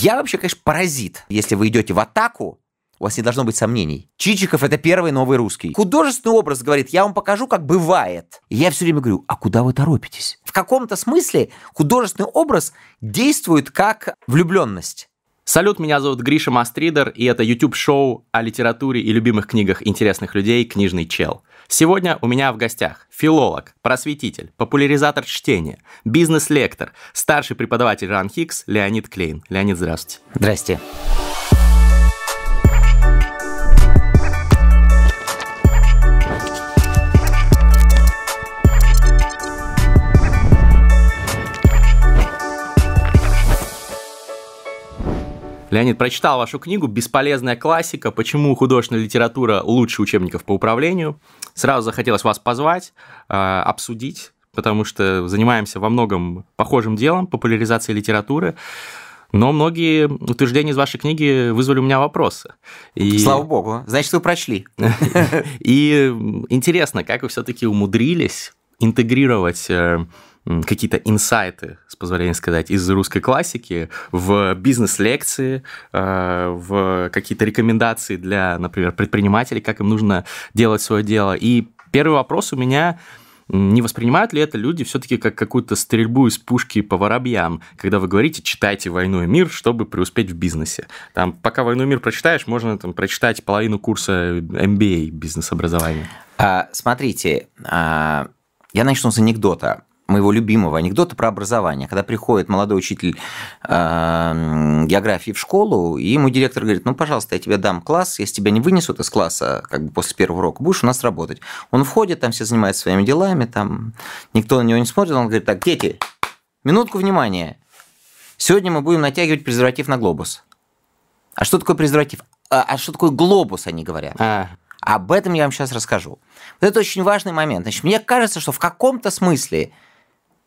Я вообще, конечно, паразит. Если вы идете в атаку, у вас не должно быть сомнений. Чичиков это первый новый русский. Художественный образ говорит, я вам покажу, как бывает. И я все время говорю, а куда вы торопитесь? В каком-то смысле художественный образ действует как влюбленность. Салют, меня зовут Гриша Мастридер, и это YouTube-шоу о литературе и любимых книгах интересных людей «Книжный чел». Сегодня у меня в гостях филолог, просветитель, популяризатор чтения, бизнес-лектор, старший преподаватель РАН Хикс Леонид Клейн. Леонид, здравствуйте. Здрасте. Леонид, прочитал вашу книгу «Бесполезная классика. Почему художественная литература лучше учебников по управлению». Сразу захотелось вас позвать, э, обсудить, потому что занимаемся во многом похожим делом, популяризацией литературы. Но многие утверждения из вашей книги вызвали у меня вопросы. И... Слава богу, значит, вы прочли. И интересно, как вы все-таки умудрились интегрировать э, какие-то инсайты, с позволения сказать, из русской классики в бизнес-лекции, э, в какие-то рекомендации для, например, предпринимателей, как им нужно делать свое дело. И первый вопрос у меня не воспринимают ли это люди все-таки как какую-то стрельбу из пушки по воробьям, когда вы говорите, читайте «Войну и мир», чтобы преуспеть в бизнесе? Там, пока «Войну и мир» прочитаешь, можно там, прочитать половину курса MBA бизнес-образования. А, смотрите, а, я начну с анекдота моего любимого анекдота про образование. Когда приходит молодой учитель э, географии в школу, и ему директор говорит, ну, пожалуйста, я тебе дам класс, если тебя не вынесут из класса как бы после первого урока, будешь у нас работать. Он входит, там все занимаются своими делами, там никто на него не смотрит, он говорит, так, дети, минутку внимания. Сегодня мы будем натягивать презерватив на глобус. А что такое презерватив? А, а что такое глобус, они говорят? А. Об этом я вам сейчас расскажу. Вот это очень важный момент. Значит, мне кажется, что в каком-то смысле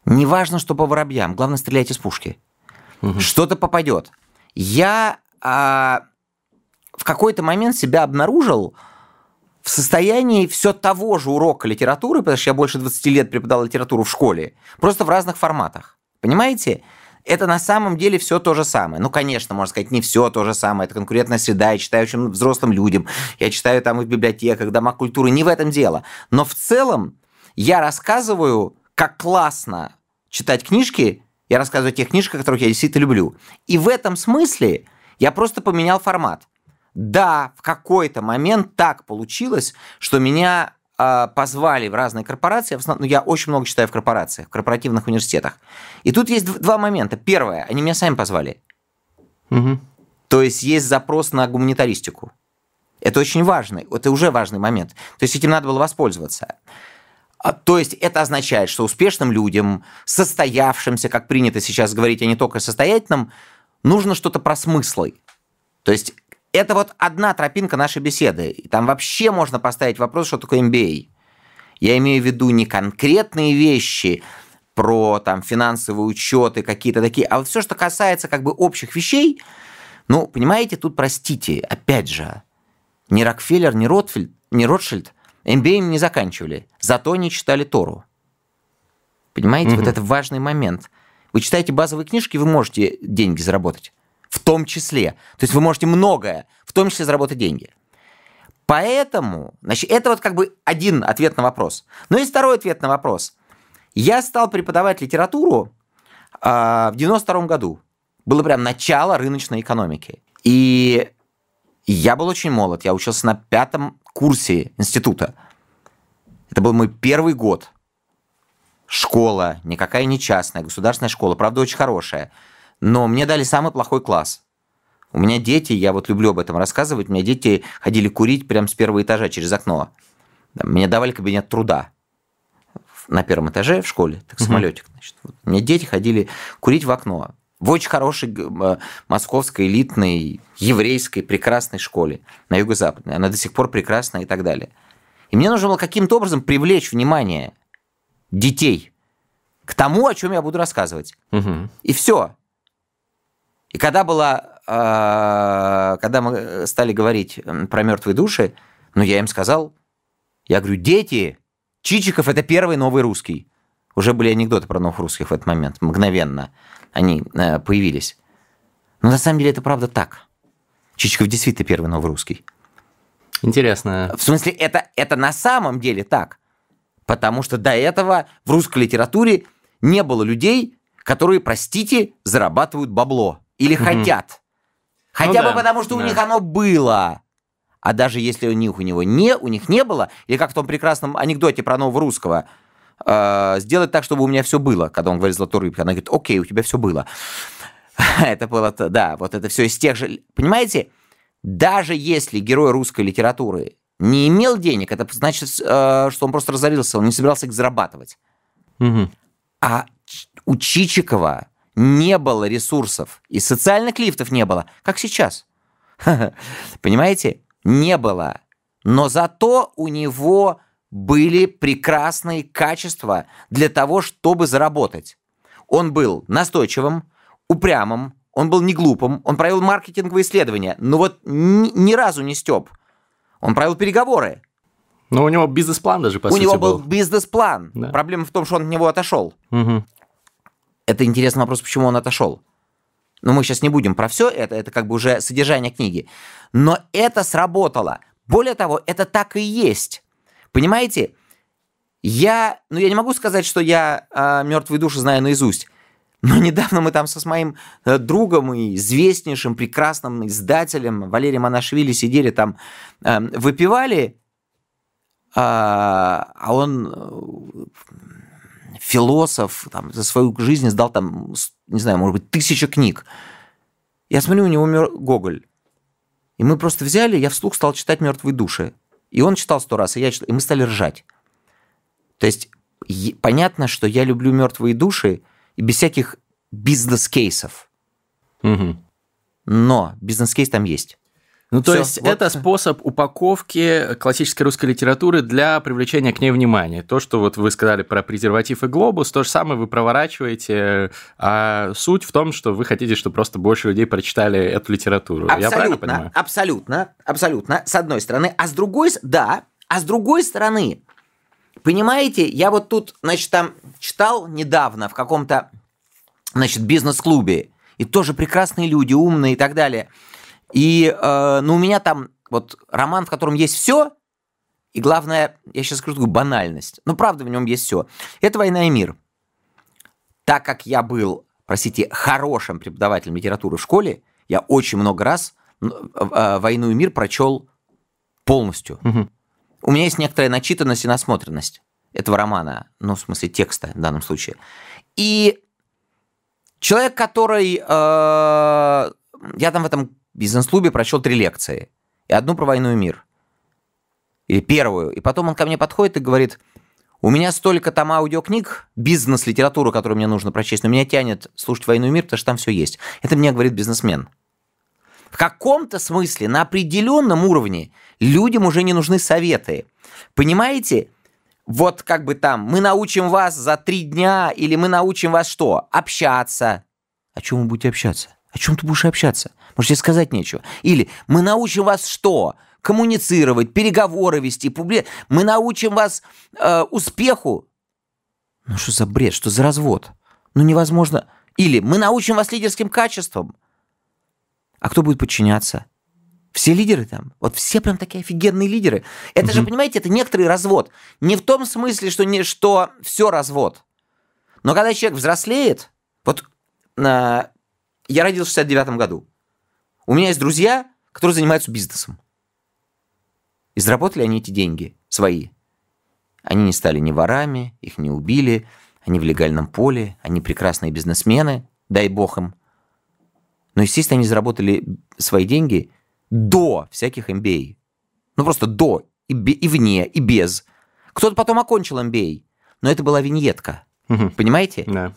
не важно, что по воробьям, главное стрелять из пушки. Угу. Что-то попадет. Я а, в какой-то момент себя обнаружил в состоянии все того же урока литературы, потому что я больше 20 лет преподавал литературу в школе, просто в разных форматах. Понимаете? Это на самом деле все то же самое. Ну, конечно, можно сказать, не все то же самое. Это конкурентная среда, я читаю очень взрослым людям, я читаю там и в библиотеках, дома культуры, не в этом дело. Но в целом я рассказываю как классно читать книжки, я рассказываю о тех книжках, которых я действительно люблю. И в этом смысле я просто поменял формат. Да, в какой-то момент так получилось, что меня э, позвали в разные корпорации. В основном, ну, я очень много читаю в корпорациях, в корпоративных университетах. И тут есть два момента. Первое, они меня сами позвали. Угу. То есть есть запрос на гуманитаристику. Это очень важный, это уже важный момент. То есть этим надо было воспользоваться. А, то есть это означает, что успешным людям, состоявшимся, как принято сейчас говорить, а не только состоятельным, нужно что-то про смыслы. То есть это вот одна тропинка нашей беседы. И там вообще можно поставить вопрос, что такое MBA. Я имею в виду не конкретные вещи про там финансовые учеты, какие-то такие, а вот все, что касается как бы общих вещей, ну, понимаете, тут, простите, опять же, ни Рокфеллер, ни Ротфельд, ни Ротшильд – MBA не заканчивали, зато они читали Тору. Понимаете, угу. вот это важный момент. Вы читаете базовые книжки, вы можете деньги заработать. В том числе. То есть вы можете многое, в том числе заработать деньги. Поэтому, значит, это вот как бы один ответ на вопрос. Но есть второй ответ на вопрос. Я стал преподавать литературу э, в 92 году. Было прям начало рыночной экономики. И я был очень молод. Я учился на пятом курсе института. Это был мой первый год. Школа, никакая не частная, государственная школа, правда, очень хорошая. Но мне дали самый плохой класс. У меня дети, я вот люблю об этом рассказывать, у меня дети ходили курить прямо с первого этажа через окно. Мне давали кабинет труда на первом этаже в школе, так самолетик. Значит. Вот. У меня дети ходили курить в окно в очень хорошей э, московской элитной еврейской прекрасной школе на юго-западной. Она до сих пор прекрасна и так далее. И мне нужно было каким-то образом привлечь внимание детей к тому, о чем я буду рассказывать. Угу. И все. И когда была, э, когда мы стали говорить про мертвые души, ну я им сказал, я говорю, дети, Чичиков это первый новый русский. Уже были анекдоты про новых русских в этот момент, мгновенно они э, появились. Но на самом деле это правда так. Чичиков действительно первый новый русский. Интересно. В смысле, это, это на самом деле так. Потому что до этого в русской литературе не было людей, которые, простите, зарабатывают бабло. Или угу. хотят. Хотя ну, бы да, потому, что да. у них оно было. А даже если у них у него не, у них не было, или как в том прекрасном анекдоте про нового русского, сделать так, чтобы у меня все было, когда он говорит золотой рыбке, она говорит, окей, у тебя все было. это было, да, вот это все из тех же... Понимаете, даже если герой русской литературы не имел денег, это значит, э, что он просто разорился, он не собирался их зарабатывать. Угу. А у Чичикова не было ресурсов, и социальных лифтов не было, как сейчас. Понимаете? Не было. Но зато у него были прекрасные качества для того, чтобы заработать. Он был настойчивым, упрямым, он был не глупым, он провел маркетинговые исследования, но вот ни, ни разу не степ. Он провел переговоры. Но у него бизнес-план даже, по у сути, него был, был. бизнес-план. Да. Проблема в том, что он от него отошел. Угу. Это интересный вопрос, почему он отошел. Но мы сейчас не будем про все это, это как бы уже содержание книги. Но это сработало. Более того, это так и есть. Понимаете? Я, ну я не могу сказать, что я э, мертвые души знаю наизусть. Но недавно мы там со с моим э, другом и известнейшим, прекрасным издателем Валерием Анашвили сидели там, э, выпивали, а, а он э, философ, там, за свою жизнь сдал там, не знаю, может быть, тысяча книг. Я смотрю, у него умер Гоголь. И мы просто взяли, я вслух стал читать «Мертвые души». И он читал сто раз, и я читал, и мы стали ржать. То есть понятно, что я люблю «Мертвые души», и без всяких бизнес-кейсов. Угу. Но бизнес-кейс там есть. Ну, то Всё, есть вот. это способ упаковки классической русской литературы для привлечения к ней внимания. То, что вот вы сказали про презерватив и глобус, то же самое вы проворачиваете, а суть в том, что вы хотите, чтобы просто больше людей прочитали эту литературу. Абсолютно, Я правильно понимаю? Абсолютно, абсолютно, с одной стороны. А с другой, да, а с другой стороны, Понимаете, я вот тут, значит, там читал недавно в каком-то, значит, бизнес-клубе, и тоже прекрасные люди, умные и так далее. И, э, ну, у меня там вот роман, в котором есть все, и главное, я сейчас скажу такую банальность, но правда в нем есть все. Это «Война и мир». Так как я был, простите, хорошим преподавателем литературы в школе, я очень много раз э, «Войну и мир» прочел полностью. Угу. У меня есть некоторая начитанность и насмотренность этого романа, ну, в смысле текста в данном случае. И человек, который... Э, я там в этом бизнес-клубе прочел три лекции. И одну про войну и мир. Или первую. И потом он ко мне подходит и говорит, у меня столько там аудиокниг, бизнес-литературу, которую мне нужно прочесть, но меня тянет слушать «Войну и мир», потому что там все есть. Это мне говорит бизнесмен. В каком-то смысле, на определенном уровне, людям уже не нужны советы. Понимаете? Вот как бы там, мы научим вас за три дня, или мы научим вас что? Общаться. О чем вы будете общаться? О чем ты будешь общаться? Может, тебе сказать нечего. Или мы научим вас что? Коммуницировать, переговоры вести, публи... Мы научим вас э, успеху. Ну что за бред, что за развод? Ну невозможно. Или мы научим вас лидерским качествам. А кто будет подчиняться? Все лидеры там, вот все прям такие офигенные лидеры. Это угу. же, понимаете, это некоторый развод. Не в том смысле, что, не, что все развод. Но когда человек взрослеет, вот э, я родился в 69 году. У меня есть друзья, которые занимаются бизнесом. И заработали они эти деньги свои. Они не стали ни ворами, их не убили, они в легальном поле, они прекрасные бизнесмены, дай бог им. Но, естественно, они заработали свои деньги до всяких MBA. Ну, просто до, и, и вне, и без. Кто-то потом окончил MBA, но это была виньетка. Угу. Понимаете? Да.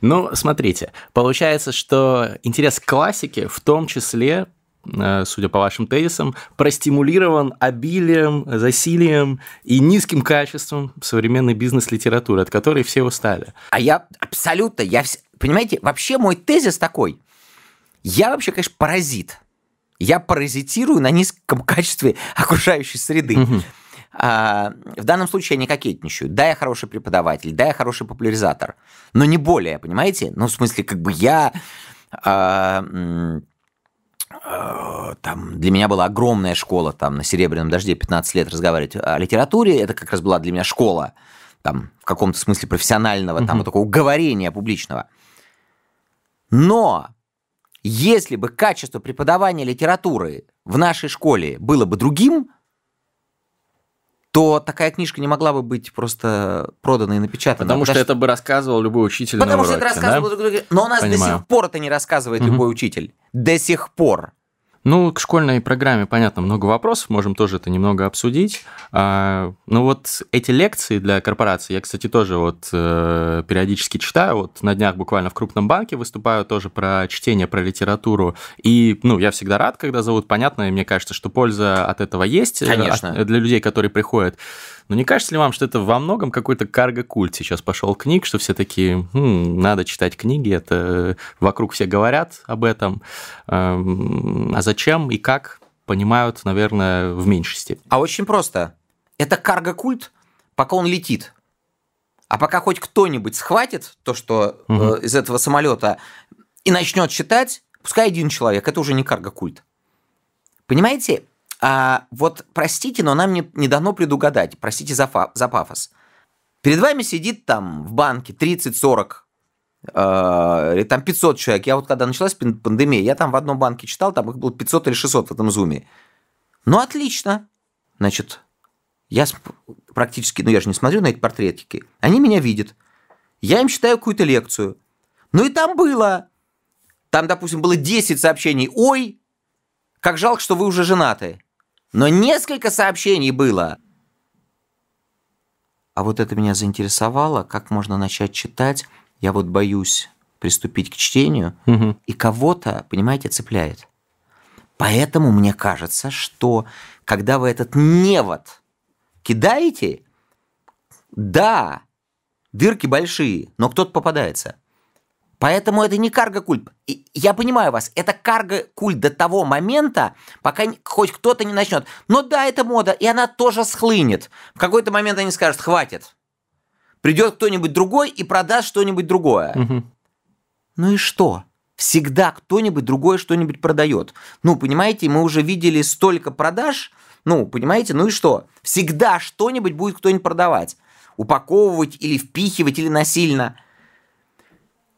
Ну, смотрите, получается, что интерес к классике в том числе э, судя по вашим тезисам, простимулирован обилием, засилием и низким качеством современной бизнес-литературы, от которой все устали. А я абсолютно, я, понимаете, вообще мой тезис такой. Я вообще, конечно, паразит. Я паразитирую на низком качестве окружающей среды. Угу. А, в данном случае я не кокетничаю. Да, я хороший преподаватель, да, я хороший популяризатор. Но не более, понимаете? Ну, в смысле, как бы я а, а, там для меня была огромная школа там на Серебряном дожде 15 лет разговаривать о литературе. Это как раз была для меня школа там в каком-то смысле профессионального, угу. там вот такого говорения публичного. Но если бы качество преподавания литературы в нашей школе было бы другим, то такая книжка не могла бы быть просто продана и напечатана. Потому, потому что, это бы рассказывал любой учитель Потому на что это рассказывал... Да? Но у нас Понимаю. до сих пор это не рассказывает угу. любой учитель. До сих пор. Ну, к школьной программе, понятно, много вопросов, можем тоже это немного обсудить. А, ну вот эти лекции для корпорации, я, кстати, тоже вот э, периодически читаю, вот на днях буквально в крупном банке выступаю тоже про чтение, про литературу, и, ну, я всегда рад, когда зовут, понятно, и мне кажется, что польза от этого есть э, Конечно. От, для людей, которые приходят. Но не кажется ли вам, что это во многом какой-то карго-культ сейчас пошел книг, что все такие, хм, надо читать книги, это вокруг все говорят об этом, эм, а зачем и как понимают, наверное, в меньшей степени? А очень просто. Это карго-культ, пока он летит. А пока хоть кто-нибудь схватит то, что угу. из этого самолета и начнет читать, пускай один человек, это уже не карго-культ. Понимаете? А, вот простите, но нам не, не дано предугадать. Простите за, фа, за пафос. Перед вами сидит там в банке 30-40 э, или там 500 человек. Я вот когда началась пандемия, я там в одном банке читал, там их было 500 или 600 в этом зуме. Ну, отлично. Значит, я практически, ну я же не смотрю на эти портретики. Они меня видят. Я им читаю какую-то лекцию. Ну и там было. Там, допустим, было 10 сообщений. Ой, как жалко, что вы уже женаты. Но несколько сообщений было. А вот это меня заинтересовало, как можно начать читать. Я вот боюсь приступить к чтению, угу. и кого-то, понимаете, цепляет. Поэтому мне кажется, что когда вы этот невод кидаете, да, дырки большие, но кто-то попадается. Поэтому это не карго-культ. Я понимаю вас, это карго-культ до того момента, пока хоть кто-то не начнет. Но да, это мода, и она тоже схлынет. В какой-то момент они скажут, хватит. Придет кто-нибудь другой и продаст что-нибудь другое. Угу. Ну и что? Всегда кто-нибудь другое что-нибудь продает. Ну, понимаете, мы уже видели столько продаж, ну, понимаете, ну и что? Всегда что-нибудь будет кто-нибудь продавать. Упаковывать или впихивать, или насильно –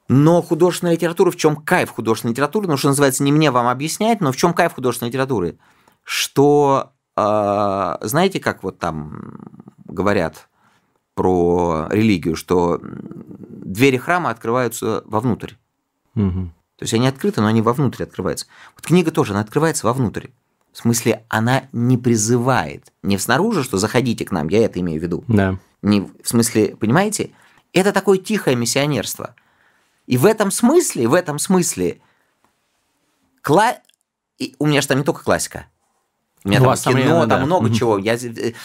но художественная литература, в чем кайф художественной литературы, ну, что называется, не мне вам объяснять, но в чем кайф художественной литературы? Что, э, знаете, как вот там говорят про религию, что двери храма открываются вовнутрь. Угу. То есть они открыты, но они вовнутрь открываются. Вот книга тоже, она открывается вовнутрь. В смысле, она не призывает. Не снаружи, что заходите к нам, я это имею в виду. Да. Не, в смысле, понимаете? Это такое тихое миссионерство – и в этом смысле, в этом смысле, кла... И у меня же там не только классика. У меня у там кино, там да. много чего. Я,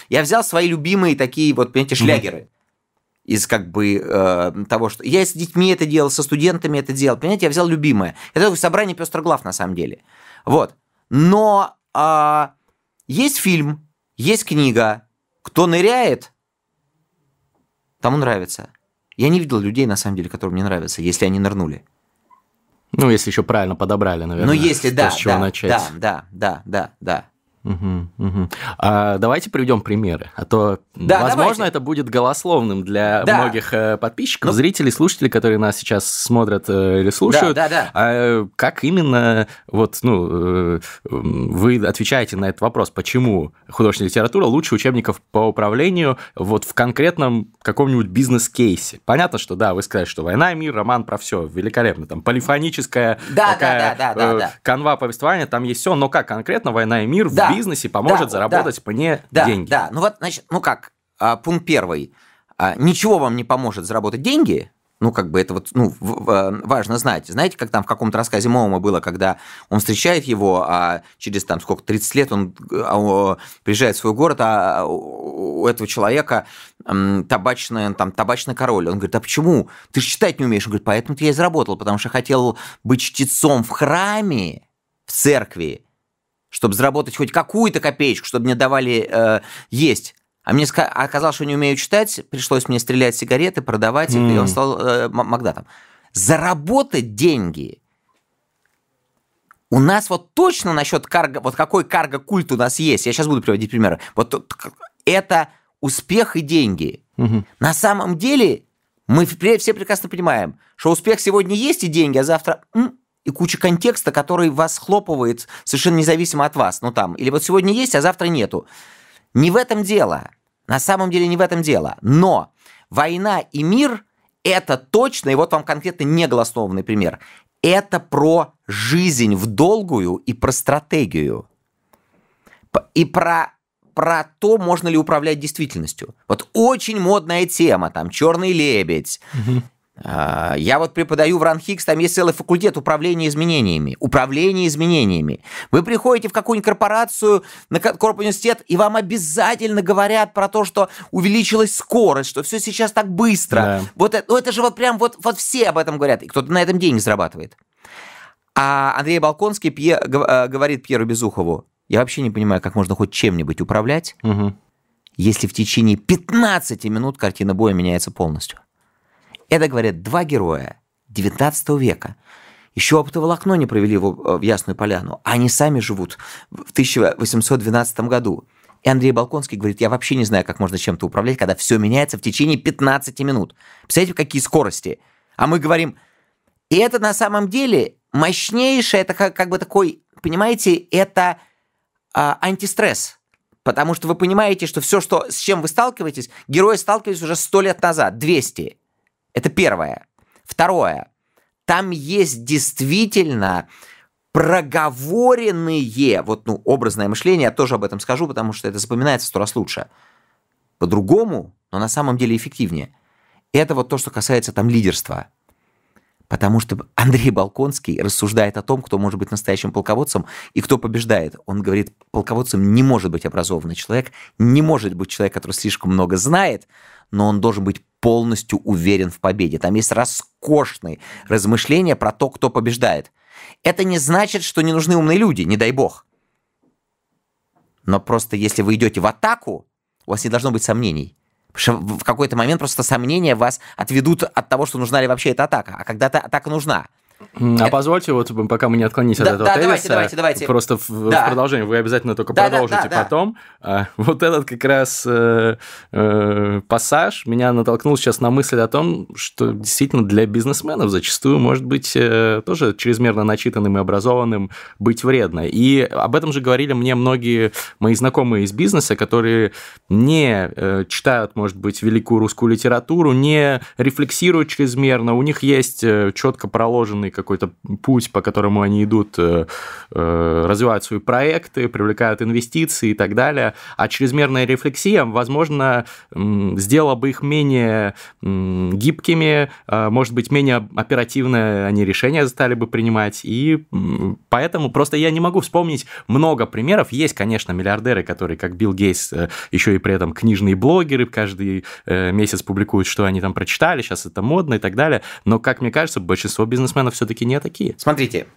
я взял свои любимые такие вот, понимаете, шлягеры. Из как бы э, того, что... Я с детьми это делал, со студентами это делал. Понимаете, я взял любимое. Это такое собрание пестроглав на самом деле. Вот. Но э, есть фильм, есть книга. Кто ныряет, тому нравится. Я не видел людей, на самом деле, которым мне нравятся, если они нырнули. Ну, если еще правильно подобрали, наверное. Ну, если да, с чего да, начать. да, да, да, да, да. Угу, угу. А давайте приведем примеры, а то, да, возможно, давайте. это будет голословным для да. многих э, подписчиков, ну, зрителей, слушателей, которые нас сейчас смотрят э, или слушают. Да, да, да. А как именно вот, ну, э, вы отвечаете на этот вопрос, почему художественная литература лучше учебников по управлению вот в конкретном каком-нибудь бизнес-кейсе? Понятно, что да, вы сказали, что «Война и мир», роман про все, великолепно, там полифоническая да, такая да, да, да, да, да. канва повествования, там есть все, но как конкретно «Война и мир» да бизнесе поможет да, заработать да, мне да, деньги. Да, ну вот, значит, ну как, а, пункт первый. А, ничего вам не поможет заработать деньги, ну, как бы это вот ну, важно знать. Знаете, как там в каком-то рассказе Моума было, когда он встречает его, а через там сколько, 30 лет он а, приезжает в свой город, а у этого человека табачная, там, табачный король. Он говорит, а почему? Ты же читать не умеешь. Он говорит, поэтому-то я и заработал, потому что хотел быть чтецом в храме, в церкви, чтобы заработать хоть какую-то копеечку, чтобы мне давали э, есть. А мне оказалось, что не умею читать, пришлось мне стрелять сигареты, продавать mm. и он стал э, магдатом. Заработать деньги У нас вот точно насчет карго, вот какой карго-культ у нас есть, я сейчас буду приводить примеры, вот это успех и деньги. Угу. На самом деле мы все прекрасно понимаем, что успех сегодня есть и деньги, а завтра и куча контекста, который вас хлопывает совершенно независимо от вас. Ну там, или вот сегодня есть, а завтра нету. Не в этом дело. На самом деле не в этом дело. Но война и мир – это точно, и вот вам конкретно неголоснованный пример, это про жизнь в долгую и про стратегию. И про про то, можно ли управлять действительностью. Вот очень модная тема, там, черный лебедь. Угу. Я вот преподаю в РАНХИКС, там есть целый факультет управления изменениями. Управление изменениями. Вы приходите в какую-нибудь корпорацию, на корп-университет, и вам обязательно говорят про то, что увеличилась скорость, что все сейчас так быстро. Да. Вот это, ну это же вот прям вот, вот все об этом говорят, и кто-то на этом деньги зарабатывает. А Андрей Балконский Пье, э, говорит Пьеру Безухову, я вообще не понимаю, как можно хоть чем-нибудь управлять, угу. если в течение 15 минут картина боя меняется полностью. Это, говорят, два героя 19 века. Еще оптоволокно не провели в, э, в Ясную Поляну. Они сами живут в 1812 году. И Андрей Балконский говорит, я вообще не знаю, как можно чем-то управлять, когда все меняется в течение 15 минут. Представляете, какие скорости? А мы говорим, и это на самом деле мощнейшее, это как, как бы такой, понимаете, это а, антистресс. Потому что вы понимаете, что все, что, с чем вы сталкиваетесь, герои сталкивались уже сто лет назад, 200. Это первое. Второе. Там есть действительно проговоренные, вот, ну, образное мышление, я тоже об этом скажу, потому что это запоминается сто раз лучше. По-другому, но на самом деле эффективнее. Это вот то, что касается там лидерства. Потому что Андрей Балконский рассуждает о том, кто может быть настоящим полководцем и кто побеждает. Он говорит, полководцем не может быть образованный человек, не может быть человек, который слишком много знает, но он должен быть полностью уверен в победе. Там есть роскошные размышления про то, кто побеждает. Это не значит, что не нужны умные люди, не дай бог. Но просто если вы идете в атаку, у вас не должно быть сомнений. В какой-то момент просто сомнения вас отведут от того, что нужна ли вообще эта атака. А когда-то атака нужна. А позвольте, вот пока мы не отклонились да, от этого да, тезиса, давайте, давайте, давайте. просто в, да. в продолжение, вы обязательно только да, продолжите да, да, потом. Да. вот этот как раз э, э, пассаж меня натолкнул сейчас на мысль о том, что действительно для бизнесменов зачастую может быть э, тоже чрезмерно начитанным и образованным быть вредно. И об этом же говорили мне многие мои знакомые из бизнеса, которые не э, читают, может быть, великую русскую литературу, не рефлексируют чрезмерно, у них есть э, четко проложенный какой-то путь, по которому они идут, э, э, развивают свои проекты, привлекают инвестиции и так далее. А чрезмерная рефлексия, возможно, сделала бы их менее гибкими, а, может быть, менее оперативно они решения стали бы принимать. И поэтому просто я не могу вспомнить много примеров. Есть, конечно, миллиардеры, которые, как Билл Гейтс, э, еще и при этом книжные блогеры, каждый месяц публикуют, что они там прочитали, сейчас это модно и так далее. Но, как мне кажется, большинство бизнесменов все-таки не такие. Смотрите,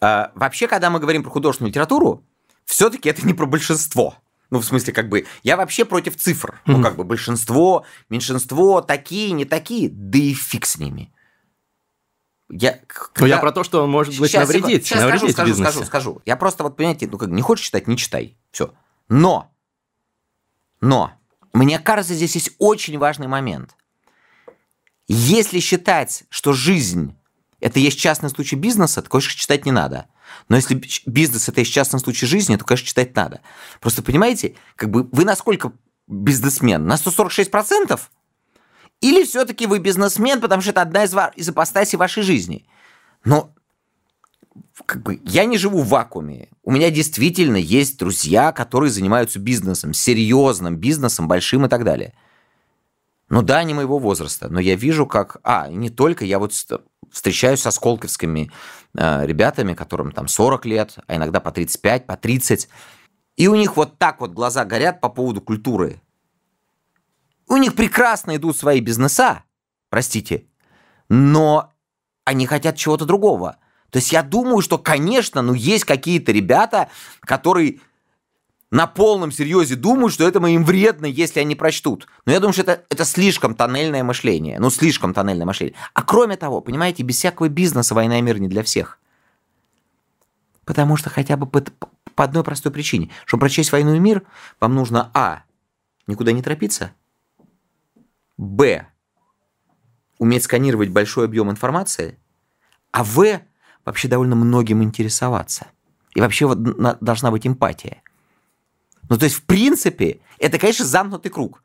э, вообще, когда мы говорим про художественную литературу, все-таки это не про большинство. Ну, в смысле, как бы, я вообще против цифр. Mm-hmm. Ну, как бы, большинство, меньшинство, такие, не такие, да и фиг с ними. Я, когда... Но я про то, что он может быть сейчас, навредить, сейчас навредить скажу, скажу, скажу, скажу. Я просто, вот, понимаете, ну, как не хочешь читать, не читай. Все. Но, но, мне кажется, здесь есть очень важный момент. Если считать, что жизнь это есть частный случай бизнеса, то, конечно, читать не надо. Но если бизнес это есть частный случай жизни, то, конечно, читать надо. Просто понимаете, как бы вы насколько бизнесмен? На 146%? Или все-таки вы бизнесмен, потому что это одна из, из апостасий вашей жизни? Но как бы, я не живу в вакууме. У меня действительно есть друзья, которые занимаются бизнесом, серьезным бизнесом, большим и так далее. Ну да, не моего возраста, но я вижу, как... А, не только, я вот встречаюсь со сколковскими э, ребятами, которым там 40 лет, а иногда по 35, по 30. И у них вот так вот глаза горят по поводу культуры. У них прекрасно идут свои бизнеса, простите, но они хотят чего-то другого. То есть я думаю, что, конечно, ну есть какие-то ребята, которые на полном серьезе думают, что это им вредно, если они прочтут. Но я думаю, что это, это слишком тоннельное мышление. Ну, слишком тоннельное мышление. А кроме того, понимаете, без всякого бизнеса война и мир не для всех. потому что хотя бы по, по одной простой причине. Чтобы прочесть «Войну и мир», вам нужно а. никуда не торопиться, б. уметь сканировать большой объем информации, а в. вообще довольно многим интересоваться. И вообще вот должна быть эмпатия. Ну, то есть, в принципе, это, конечно, замкнутый круг.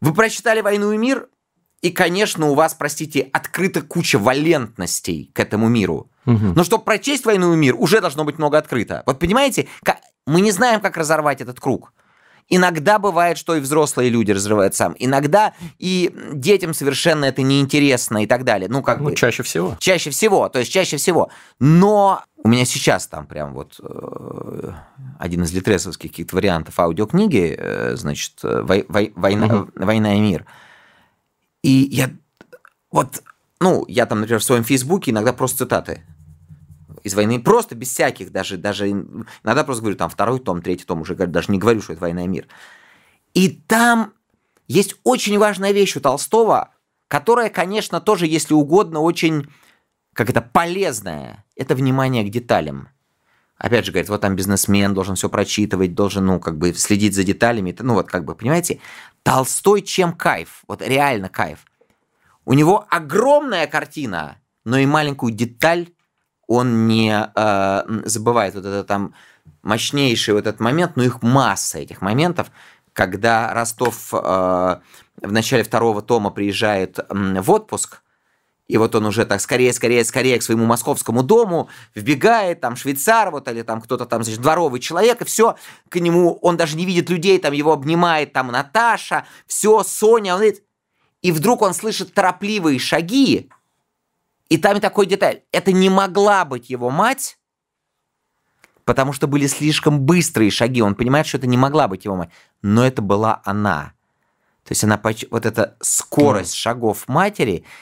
Вы прочитали «Войну и мир», и, конечно, у вас, простите, открыта куча валентностей к этому миру. Угу. Но чтобы прочесть «Войну и мир», уже должно быть много открыто. Вот понимаете, мы не знаем, как разорвать этот круг. Иногда бывает, что и взрослые люди разрывают сам. Иногда и детям совершенно это неинтересно и так далее. Ну, как ну, бы... Чаще всего. Чаще всего, то есть чаще всего. Но у меня сейчас там прям вот э, один из литресовских каких-то вариантов аудиокниги, э, значит, э, вой, вой, война, угу. «Война и мир». И я вот, ну, я там, например, в своем Фейсбуке иногда просто цитаты из войны, просто без всяких, даже, даже иногда просто говорю, там, второй том, третий том, уже даже не говорю, что это «Война и мир». И там есть очень важная вещь у Толстого, которая, конечно, тоже, если угодно, очень, как это, полезная. Это внимание к деталям. Опять же, говорит, вот там бизнесмен должен все прочитывать, должен, ну, как бы следить за деталями. Ну, вот, как бы, понимаете, Толстой чем кайф, вот реально кайф. У него огромная картина, но и маленькую деталь он не э, забывает. Вот это там мощнейший вот этот момент, но их масса этих моментов, когда Ростов э, в начале второго тома приезжает в отпуск, и вот он уже так скорее, скорее, скорее к своему московскому дому вбегает, там швейцар вот или там кто-то там, значит, дворовый человек, и все, к нему, он даже не видит людей, там его обнимает там Наташа, все, Соня, он говорит, и вдруг он слышит торопливые шаги, и там такой деталь, это не могла быть его мать, потому что были слишком быстрые шаги, он понимает, что это не могла быть его мать, но это была она. То есть она, вот эта скорость шагов матери –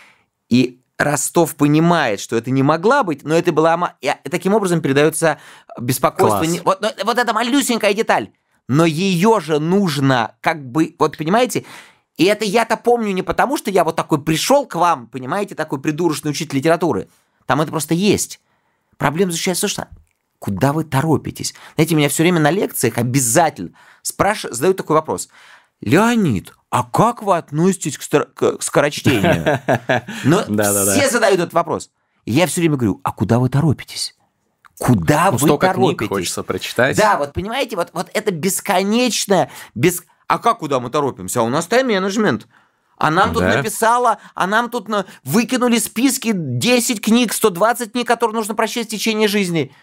и Ростов понимает, что это не могла быть, но это была... И таким образом передается беспокойство. Класс. Вот, вот эта малюсенькая деталь. Но ее же нужно как бы... Вот понимаете? И это я-то помню не потому, что я вот такой пришел к вам, понимаете, такой придурочный учитель литературы. Там это просто есть. Проблема заключается в том, что куда вы торопитесь? Знаете, меня все время на лекциях обязательно спрашивают, задают такой вопрос. Леонид, а как вы относитесь к, стар- к скорочтению? Но все задают этот вопрос. я все время говорю, а куда вы торопитесь? Куда ну, вы столько торопитесь? Книг хочется прочитать. Да, вот понимаете, вот, вот это бесконечное, без... а как куда мы торопимся? А у нас тайм-менеджмент. А нам тут написала, а нам тут на... выкинули списки 10 книг, 120 книг, которые нужно прочесть в течение жизни.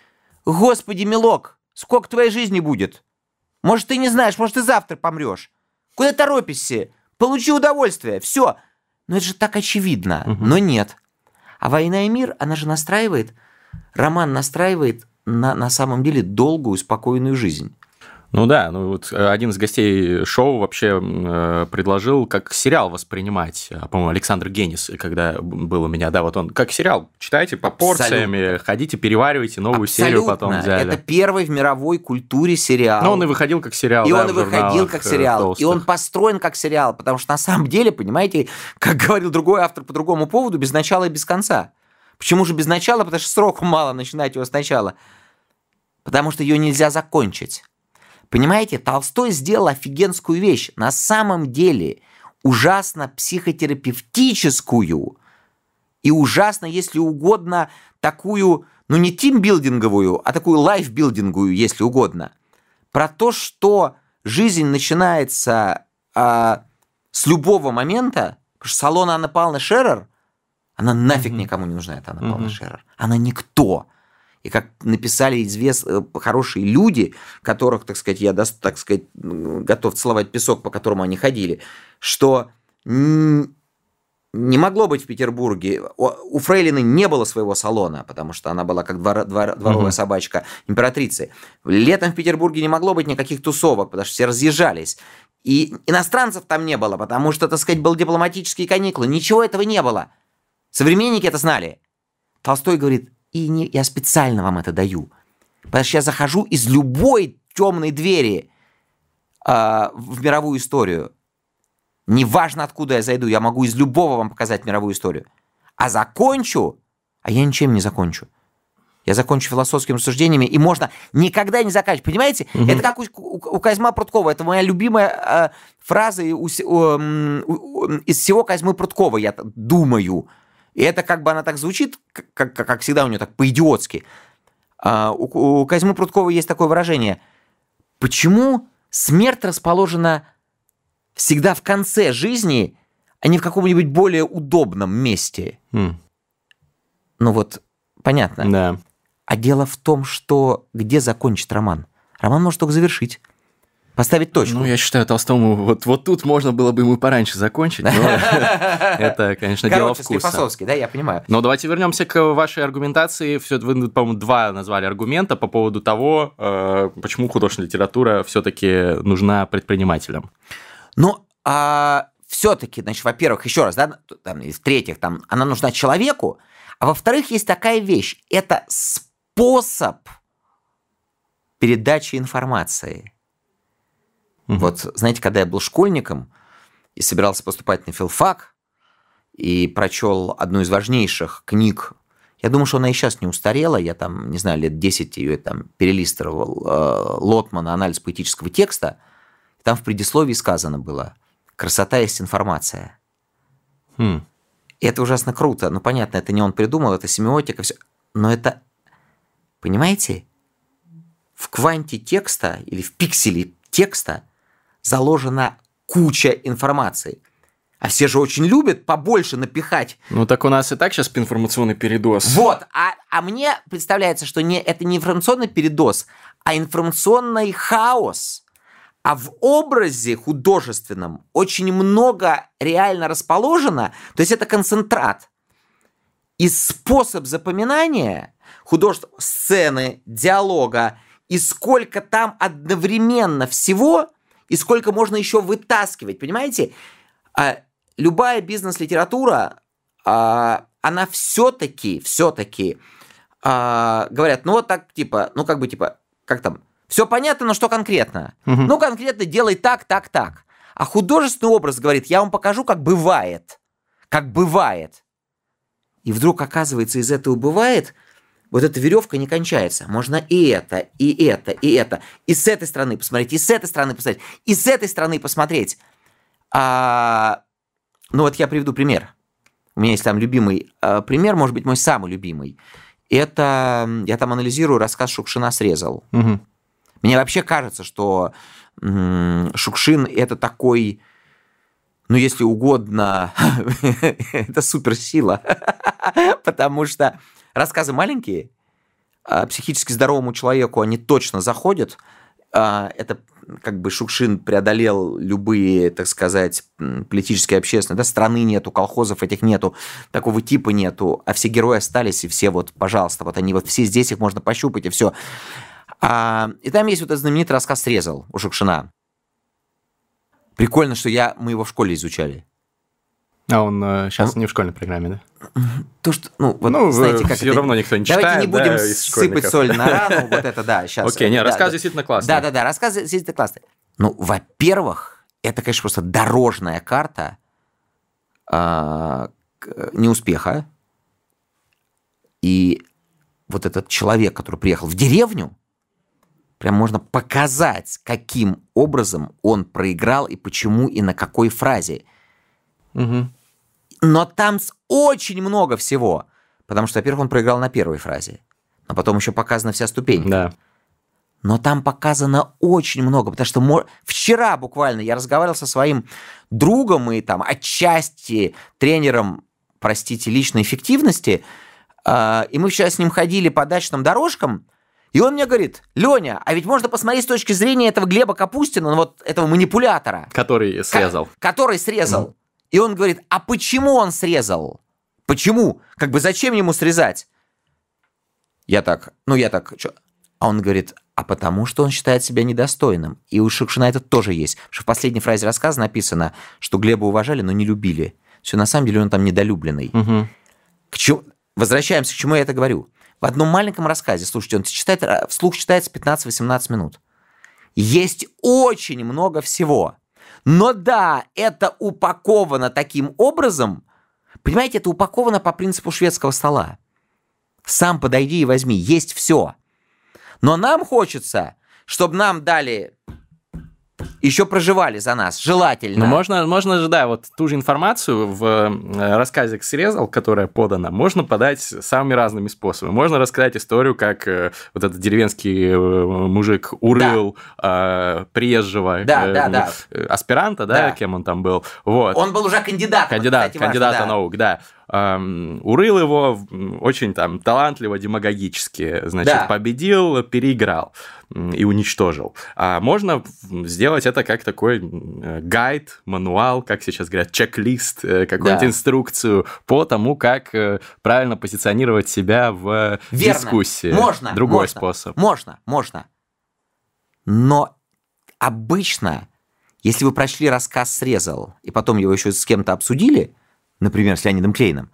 Господи, милок, сколько твоей жизни будет? Может, ты не знаешь, может, ты завтра помрешь. Куда торопишься? Получи удовольствие, все. Но это же так очевидно. Угу. Но нет. А «Война и мир», она же настраивает, роман настраивает на, на самом деле долгую, спокойную жизнь. Ну да, ну вот э, один из гостей шоу вообще э, предложил как сериал воспринимать, э, по-моему, Александр Генис, когда был у меня, да, вот он как сериал, читайте по порциями, Абсолютно. ходите, переваривайте, новую Абсолютно. серию потом взяли. Это первый в мировой культуре сериал. Но он и выходил как сериал, И да, он и выходил как сериал, толстых. и он построен как сериал, потому что на самом деле, понимаете, как говорил другой автор по другому поводу, без начала и без конца. Почему же без начала? Потому что сроку мало начинать его сначала. Потому что ее нельзя закончить. Понимаете, Толстой сделал офигенскую вещь. На самом деле ужасно психотерапевтическую и ужасно, если угодно, такую, ну не тимбилдинговую, а такую лайфбилдинговую, если угодно. Про то, что жизнь начинается а, с любого момента, потому что салон Анна Павловна Шерер, она нафиг mm-hmm. никому не нужна, эта Анна Павловна mm-hmm. Шерер. Она никто. И как написали известные э, хорошие люди, которых, так сказать, я, так сказать, готов целовать песок, по которому они ходили, что не могло быть в Петербурге. У Фрейлины не было своего салона, потому что она была как двор, двор, дворовая угу. собачка императрицы. Летом в Петербурге не могло быть никаких тусовок, потому что все разъезжались. И иностранцев там не было, потому что, так сказать, был дипломатические каникулы. Ничего этого не было. Современники это знали. Толстой говорит, и не, я специально вам это даю. Потому что я захожу из любой темной двери э, в мировую историю. Неважно, откуда я зайду, я могу из любого вам показать мировую историю. А закончу, а я ничем не закончу. Я закончу философскими рассуждениями, и можно никогда не заканчивать. Понимаете? Угу. Это как у, у, у Козьма Пруткова. Это моя любимая э, фраза у, у, у, из всего Козьмы Пруткова, я думаю. И это как бы она так звучит, как, как, как всегда у нее так по-идиотски. А, у, у Козьмы Пруткова есть такое выражение. Почему смерть расположена всегда в конце жизни, а не в каком-нибудь более удобном месте? Mm. Ну вот, понятно. Да. А дело в том, что где закончить роман? Роман может только завершить. Поставить точку. Ну, я считаю, Толстому вот, вот тут можно было бы ему пораньше закончить, но это, конечно, дело вкуса. Короче, да, я понимаю. Но давайте вернемся к вашей аргументации. Все, вы, по-моему, два назвали аргумента по поводу того, э, почему художественная литература все-таки нужна предпринимателям. Ну, а все-таки, значит, во-первых, еще раз, да, там, в-третьих, там, она нужна человеку, а во-вторых, есть такая вещь. Это способ передачи информации. Угу. Вот, знаете, когда я был школьником и собирался поступать на филфак, и прочел одну из важнейших книг, я думаю, что она и сейчас не устарела, я там, не знаю, лет 10 ее там перелистывал, э, Лотмана «Анализ поэтического текста», там в предисловии сказано было «Красота есть информация». Хм. И это ужасно круто. Ну, понятно, это не он придумал, это семиотика, все. Но это, понимаете, в кванте текста или в пикселе текста заложена куча информации. А все же очень любят побольше напихать. Ну так у нас и так сейчас информационный передоз. Вот, а, а мне представляется, что не, это не информационный передоз, а информационный хаос. А в образе художественном очень много реально расположено, то есть это концентрат. И способ запоминания художества, сцены, диалога, и сколько там одновременно всего, и сколько можно еще вытаскивать, понимаете? А любая бизнес-литература, а, она все-таки, все-таки а, говорят, ну вот так, типа, ну как бы, типа, как там, все понятно, но что конкретно? Угу. Ну, конкретно делай так, так, так. А художественный образ говорит, я вам покажу, как бывает. Как бывает. И вдруг, оказывается, из этого бывает – вот эта веревка не кончается. Можно и это, и это, и это. И с этой стороны посмотреть, и с этой стороны посмотреть, и с этой стороны посмотреть. А, ну вот я приведу пример. У меня есть там любимый а, пример, может быть, мой самый любимый. Это я там анализирую рассказ Шукшина «Срезал». Угу. Мне вообще кажется, что м- Шукшин это такой, ну если угодно, это суперсила, потому что рассказы маленькие, а психически здоровому человеку они точно заходят. А, это как бы Шукшин преодолел любые, так сказать, политические, общественные, да, страны нету, колхозов этих нету, такого типа нету, а все герои остались, и все вот, пожалуйста, вот они вот все здесь, их можно пощупать, и все. А, и там есть вот этот знаменитый рассказ «Срезал» у Шукшина. Прикольно, что я, мы его в школе изучали. А он э, сейчас он... не в школьной программе, да? То, что, ну, вот, ну знаете, как все это... равно никто не читает. Давайте не будем да, сыпать соль на рану, вот это да, сейчас. Окей, не, рассказ да, действительно классный. Да-да-да, рассказ действительно классный. Ну, во-первых, это, конечно, просто дорожная карта э, неуспеха. И вот этот человек, который приехал в деревню, прям можно показать, каким образом он проиграл и почему и на какой фразе. Угу. Но там очень много всего. Потому что, во-первых, он проиграл на первой фразе. Но потом еще показана вся ступень. Да. Но там показано очень много, потому что вчера буквально я разговаривал со своим другом и там отчасти тренером, простите, личной эффективности, а, и мы вчера с ним ходили по дачным дорожкам, и он мне говорит, Леня, а ведь можно посмотреть с точки зрения этого Глеба Капустина, ну вот этого манипулятора. Который срезал. который срезал. Mm. И он говорит, а почему он срезал? Почему? Как бы зачем ему срезать? Я так, ну я так, чё? А он говорит, а потому что он считает себя недостойным. И у Шукшина это тоже есть. Потому что в последней фразе рассказа написано, что Глеба уважали, но не любили. Все на самом деле он там недолюбленный. Угу. К чему... Возвращаемся, к чему я это говорю. В одном маленьком рассказе, слушайте, он читает, э, вслух читается 15-18 минут. Есть очень много всего. Но да, это упаковано таким образом, понимаете, это упаковано по принципу шведского стола. Сам подойди и возьми. Есть все. Но нам хочется, чтобы нам дали еще проживали за нас, желательно. Ну, можно, можно же, да, вот ту же информацию в э, рассказе «Срезал», которая подана, можно подать самыми разными способами. Можно рассказать историю, как э, вот этот деревенский э, мужик урыл да. э, приезжего да, э, да, да. аспиранта, да, да, кем он там был. Вот. Он был уже кандидатом. Кандидат, кстати, кандидата важно, да. наук, да урыл его очень там талантливо, демагогически, значит, да. победил, переиграл и уничтожил. А можно сделать это как такой гайд, мануал, как сейчас говорят, чек-лист, э, какую-нибудь да. инструкцию по тому, как э, правильно позиционировать себя в Верно. дискуссии. Можно. Другой можно, способ. Можно, можно. Но обычно, если вы прочли рассказ «Срезал», и потом его еще с кем-то обсудили – например, с Леонидом Клейном.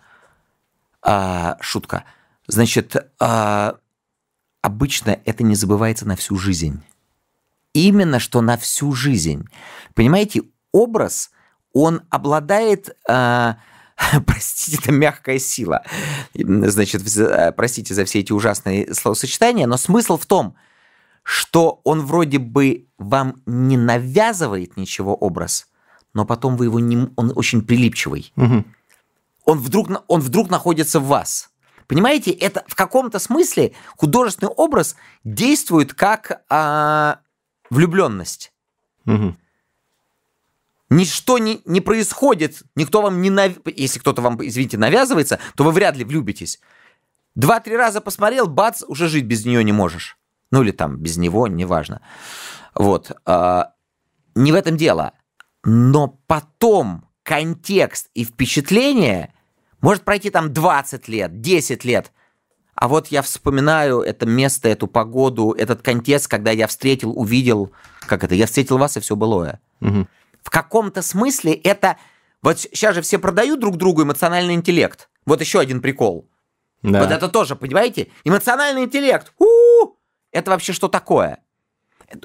А, шутка. Значит, а, обычно это не забывается на всю жизнь. Именно что на всю жизнь. Понимаете, образ, он обладает... А, простите, это мягкая сила. Значит, простите за все эти ужасные словосочетания, но смысл в том, что он вроде бы вам не навязывает ничего образ, но потом вы его не... Он очень прилипчивый. Угу. Он, вдруг, он вдруг находится в вас. Понимаете, это в каком-то смысле художественный образ действует как а, влюбленность. Угу. Ничто не, не происходит, никто вам не нав... Если кто-то вам, извините, навязывается, то вы вряд ли влюбитесь. Два-три раза посмотрел, бац, уже жить без нее не можешь. Ну или там без него, неважно. Вот. А, не в этом дело. Но потом контекст и впечатление может пройти там 20 лет, 10 лет. А вот я вспоминаю это место, эту погоду, этот контекст, когда я встретил, увидел, как это, я встретил вас, и все былое. Угу. В каком-то смысле это... Вот сейчас же все продают друг другу эмоциональный интеллект. Вот еще один прикол. Да. Вот это тоже, понимаете? Эмоциональный интеллект. У-у-у! Это вообще что такое?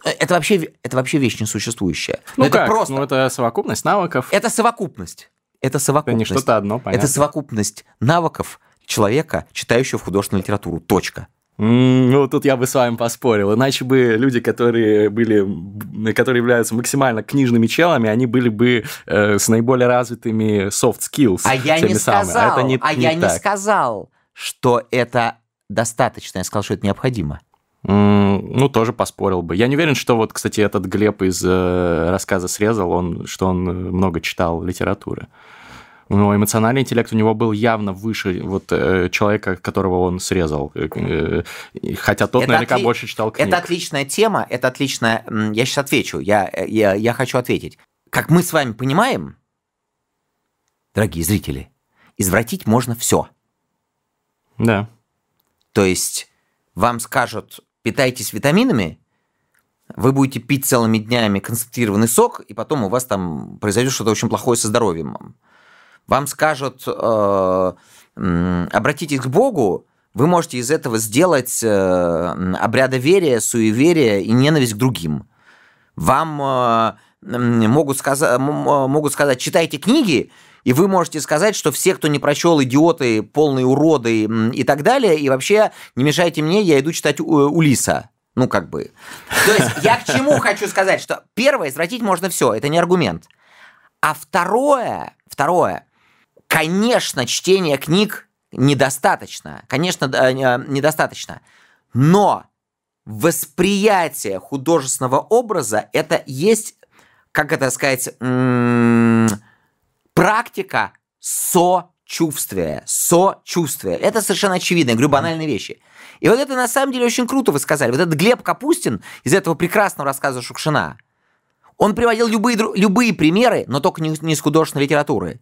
Это вообще, это вообще вещь несуществующая. Ну это как? просто... Ну это совокупность навыков. Это совокупность. Это совокупность. Это не что-то одно, понятно. Это совокупность навыков человека, читающего художественную литературу. Точка. Ну, тут я бы с вами поспорил. Иначе бы люди, которые были, которые являются максимально книжными челами, они были бы э, с наиболее развитыми soft skills. А я не сказал, а, это не, а не я так. не сказал, что это достаточно. Я сказал, что это необходимо. Ну, тоже поспорил бы. Я не уверен, что вот, кстати, этот Глеб из э, рассказа срезал, он, что он много читал литературы. Но эмоциональный интеллект у него был явно выше вот э, человека, которого он срезал. Э, хотя тот это наверняка отли... больше читал книг. Это отличная тема, это отличная... Я сейчас отвечу, я, я, я хочу ответить. Как мы с вами понимаем, дорогие зрители, извратить можно все. Да. То есть вам скажут, питаетесь витаминами, вы будете пить целыми днями концентрированный сок, и потом у вас там произойдет что-то очень плохое со здоровьем. Вам скажут, э, обратитесь к Богу, вы можете из этого сделать э, обрядоверие, суеверие и ненависть к другим. Вам э, могут, сказать, могут сказать, читайте книги, и вы можете сказать, что все, кто не прочел, идиоты, полные уроды и так далее, и вообще не мешайте мне, я иду читать Улиса. Ну, как бы. То есть я к чему хочу сказать, что первое, извратить можно все, это не аргумент. А второе, второе, конечно, чтение книг недостаточно, конечно, недостаточно, но восприятие художественного образа это есть, как это сказать, практика сочувствия. Сочувствия. Это совершенно очевидно. Я говорю банальные вещи. И вот это на самом деле очень круто вы сказали. Вот этот Глеб Капустин из этого прекрасного рассказа Шукшина, он приводил любые, любые примеры, но только не, не из художественной литературы.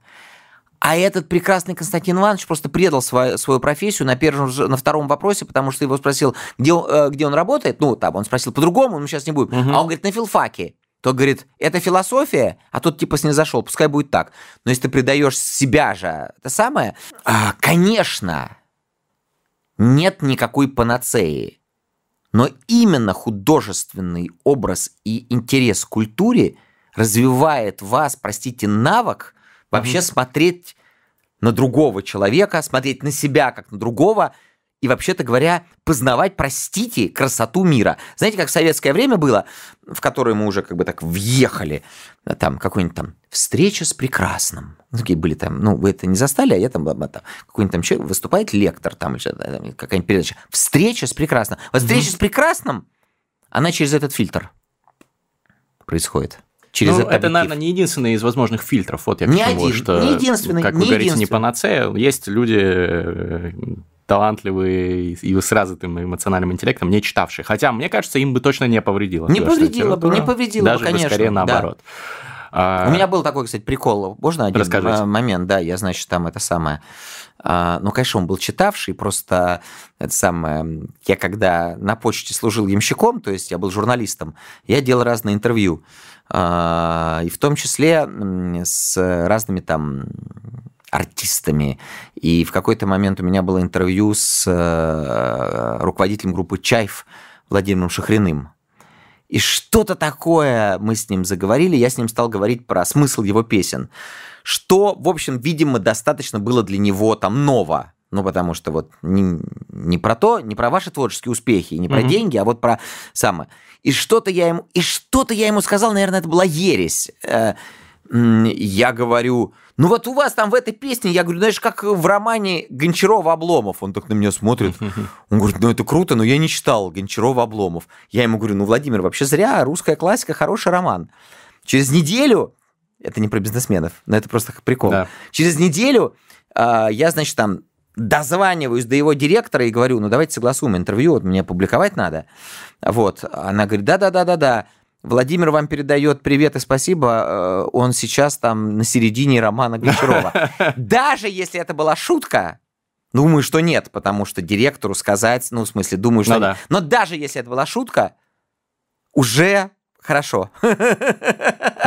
А этот прекрасный Константин Иванович просто предал свою, свою профессию на, первом, на втором вопросе, потому что его спросил, где, э, где он работает. Ну, там, он спросил по-другому, мы сейчас не будем. Угу. А он говорит, на филфаке. Тот говорит, это философия, а тот типа снизошел, пускай будет так. Но если ты предаешь себя же, это самое, а, конечно, нет никакой панацеи. Но именно художественный образ и интерес к культуре развивает вас, простите, навык вообще mm-hmm. смотреть на другого человека, смотреть на себя как на другого – и вообще-то говоря, познавать, простите, красоту мира. Знаете, как в советское время было, в которое мы уже как бы так въехали, там какой-нибудь там встреча с прекрасным. Ну, такие были там, ну, вы это не застали, а я там, там какой-нибудь там человек, выступает лектор, там, какая-нибудь передача. Встреча с прекрасным. Вот встреча mm-hmm. с прекрасным, она через этот фильтр происходит через ну, этот это, наверное, не единственный из возможных фильтров. Вот я не к тому, один, что, не единственный, как не вы говорите, не панацея. Есть люди э, талантливые и с развитым эмоциональным интеллектом, не читавшие. Хотя, мне кажется, им бы точно не повредило. Не повредило бы, не повредило Даже бы, конечно. бы скорее наоборот. Да. У меня был такой, кстати, прикол. Можно один Расскажите. момент? Да, я, значит, там это самое... А, ну, конечно, он был читавший, просто это самое... Я когда на почте служил ямщиком, то есть я был журналистом, я делал разные интервью. А, и в том числе с разными там артистами. И в какой-то момент у меня было интервью с э, руководителем группы «Чайф» Владимиром Шахриным. И что-то такое мы с ним заговорили, я с ним стал говорить про смысл его песен. Что, в общем, видимо, достаточно было для него там ново. Ну, потому что вот не, не про то, не про ваши творческие успехи, не про mm-hmm. деньги, а вот про самое. И что-то я ему, и что-то я ему сказал, наверное, это была ересь. Я говорю, ну вот у вас там в этой песне, я говорю, знаешь, как в романе Гончарова Обломов. Он так на меня смотрит. Он говорит, ну это круто, но я не читал Гончарова Обломов. Я ему говорю, ну, Владимир, вообще зря, русская классика, хороший роман. Через неделю, это не про бизнесменов, но это просто прикол. Да. Через неделю э, я, значит, там дозваниваюсь до его директора и говорю, ну давайте согласуем интервью, вот мне публиковать надо. Вот, она говорит, да-да-да-да-да. Владимир вам передает привет и спасибо. Э, он сейчас там на середине романа Гончарова. Даже если это была шутка, думаю, что нет, потому что директору сказать, ну, в смысле, думаю, что... Ну, да. Но даже если это была шутка, уже Хорошо.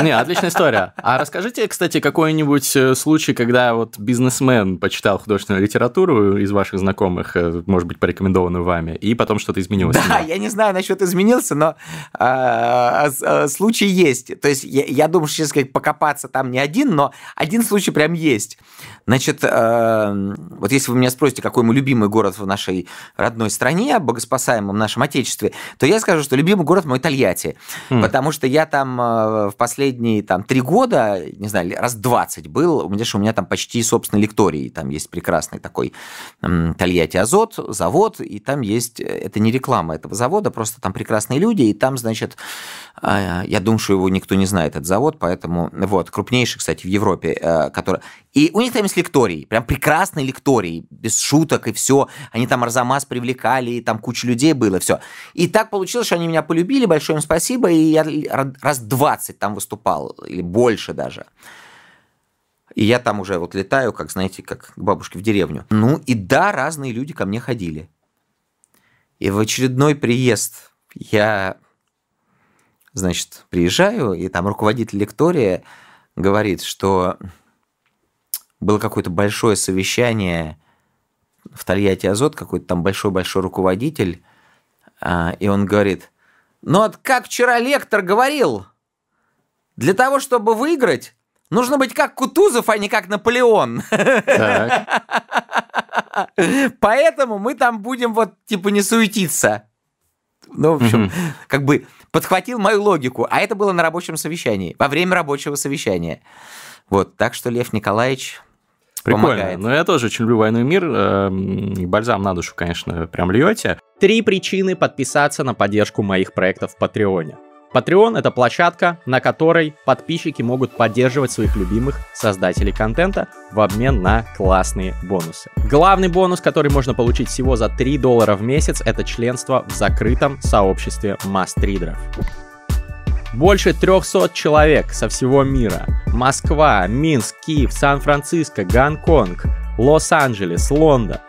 Не, отличная история. А расскажите, кстати, какой-нибудь э, случай, когда вот бизнесмен почитал художественную литературу из ваших знакомых, э, может быть, порекомендованную вами, и потом что-то изменилось? Да, я не знаю насчет изменился, но а, а, случай есть. То есть я, я думаю, что сейчас как покопаться там не один, но один случай прям есть. Значит, э, вот если вы меня спросите, какой мой любимый город в нашей родной стране, богоспасаемом нашем Отечестве, то я скажу, что любимый город мой Тольятти. Mm. Потому что я там в последние там, три года, не знаю, раз 20 был, у меня, у меня там почти собственный лекторий, там есть прекрасный такой Тольятти Азот, завод, и там есть, э, это не реклама этого завода, просто там прекрасные люди, и там, значит, а, я думаю, что его никто не знает, этот завод, поэтому, вот, крупнейший, кстати, в Европе, который... И у них там есть лекторий, прям прекрасный лекторий, без шуток и все. Они там Арзамас привлекали, и там куча людей было, все. И так получилось, что они меня полюбили, большое им спасибо, и я раз 20 там выступал, или больше даже. И я там уже вот летаю, как, знаете, как к бабушке в деревню. Ну и да, разные люди ко мне ходили. И в очередной приезд я, значит, приезжаю, и там руководитель лектория говорит, что было какое-то большое совещание в Тольятти Азот, какой-то там большой-большой руководитель, а, и он говорит, ну вот как вчера лектор говорил, для того, чтобы выиграть, нужно быть как Кутузов, а не как Наполеон. Поэтому мы там будем вот типа не суетиться. Ну, в общем, как бы подхватил мою логику, а это было на рабочем совещании, во время рабочего совещания. Вот, так что Лев Николаевич Прикольно. Помогает. Ну, я тоже очень люблю «Войну и мир». Эм, бальзам на душу, конечно, прям льете. Три причины подписаться на поддержку моих проектов в Патреоне. Patreon — это площадка, на которой подписчики могут поддерживать своих любимых создателей контента в обмен на классные бонусы. Главный бонус, который можно получить всего за 3 доллара в месяц, это членство в закрытом сообществе мастридеров. Больше 300 человек со всего мира. Москва, Минск, Киев, Сан-Франциско, Гонконг, Лос-Анджелес, Лондон.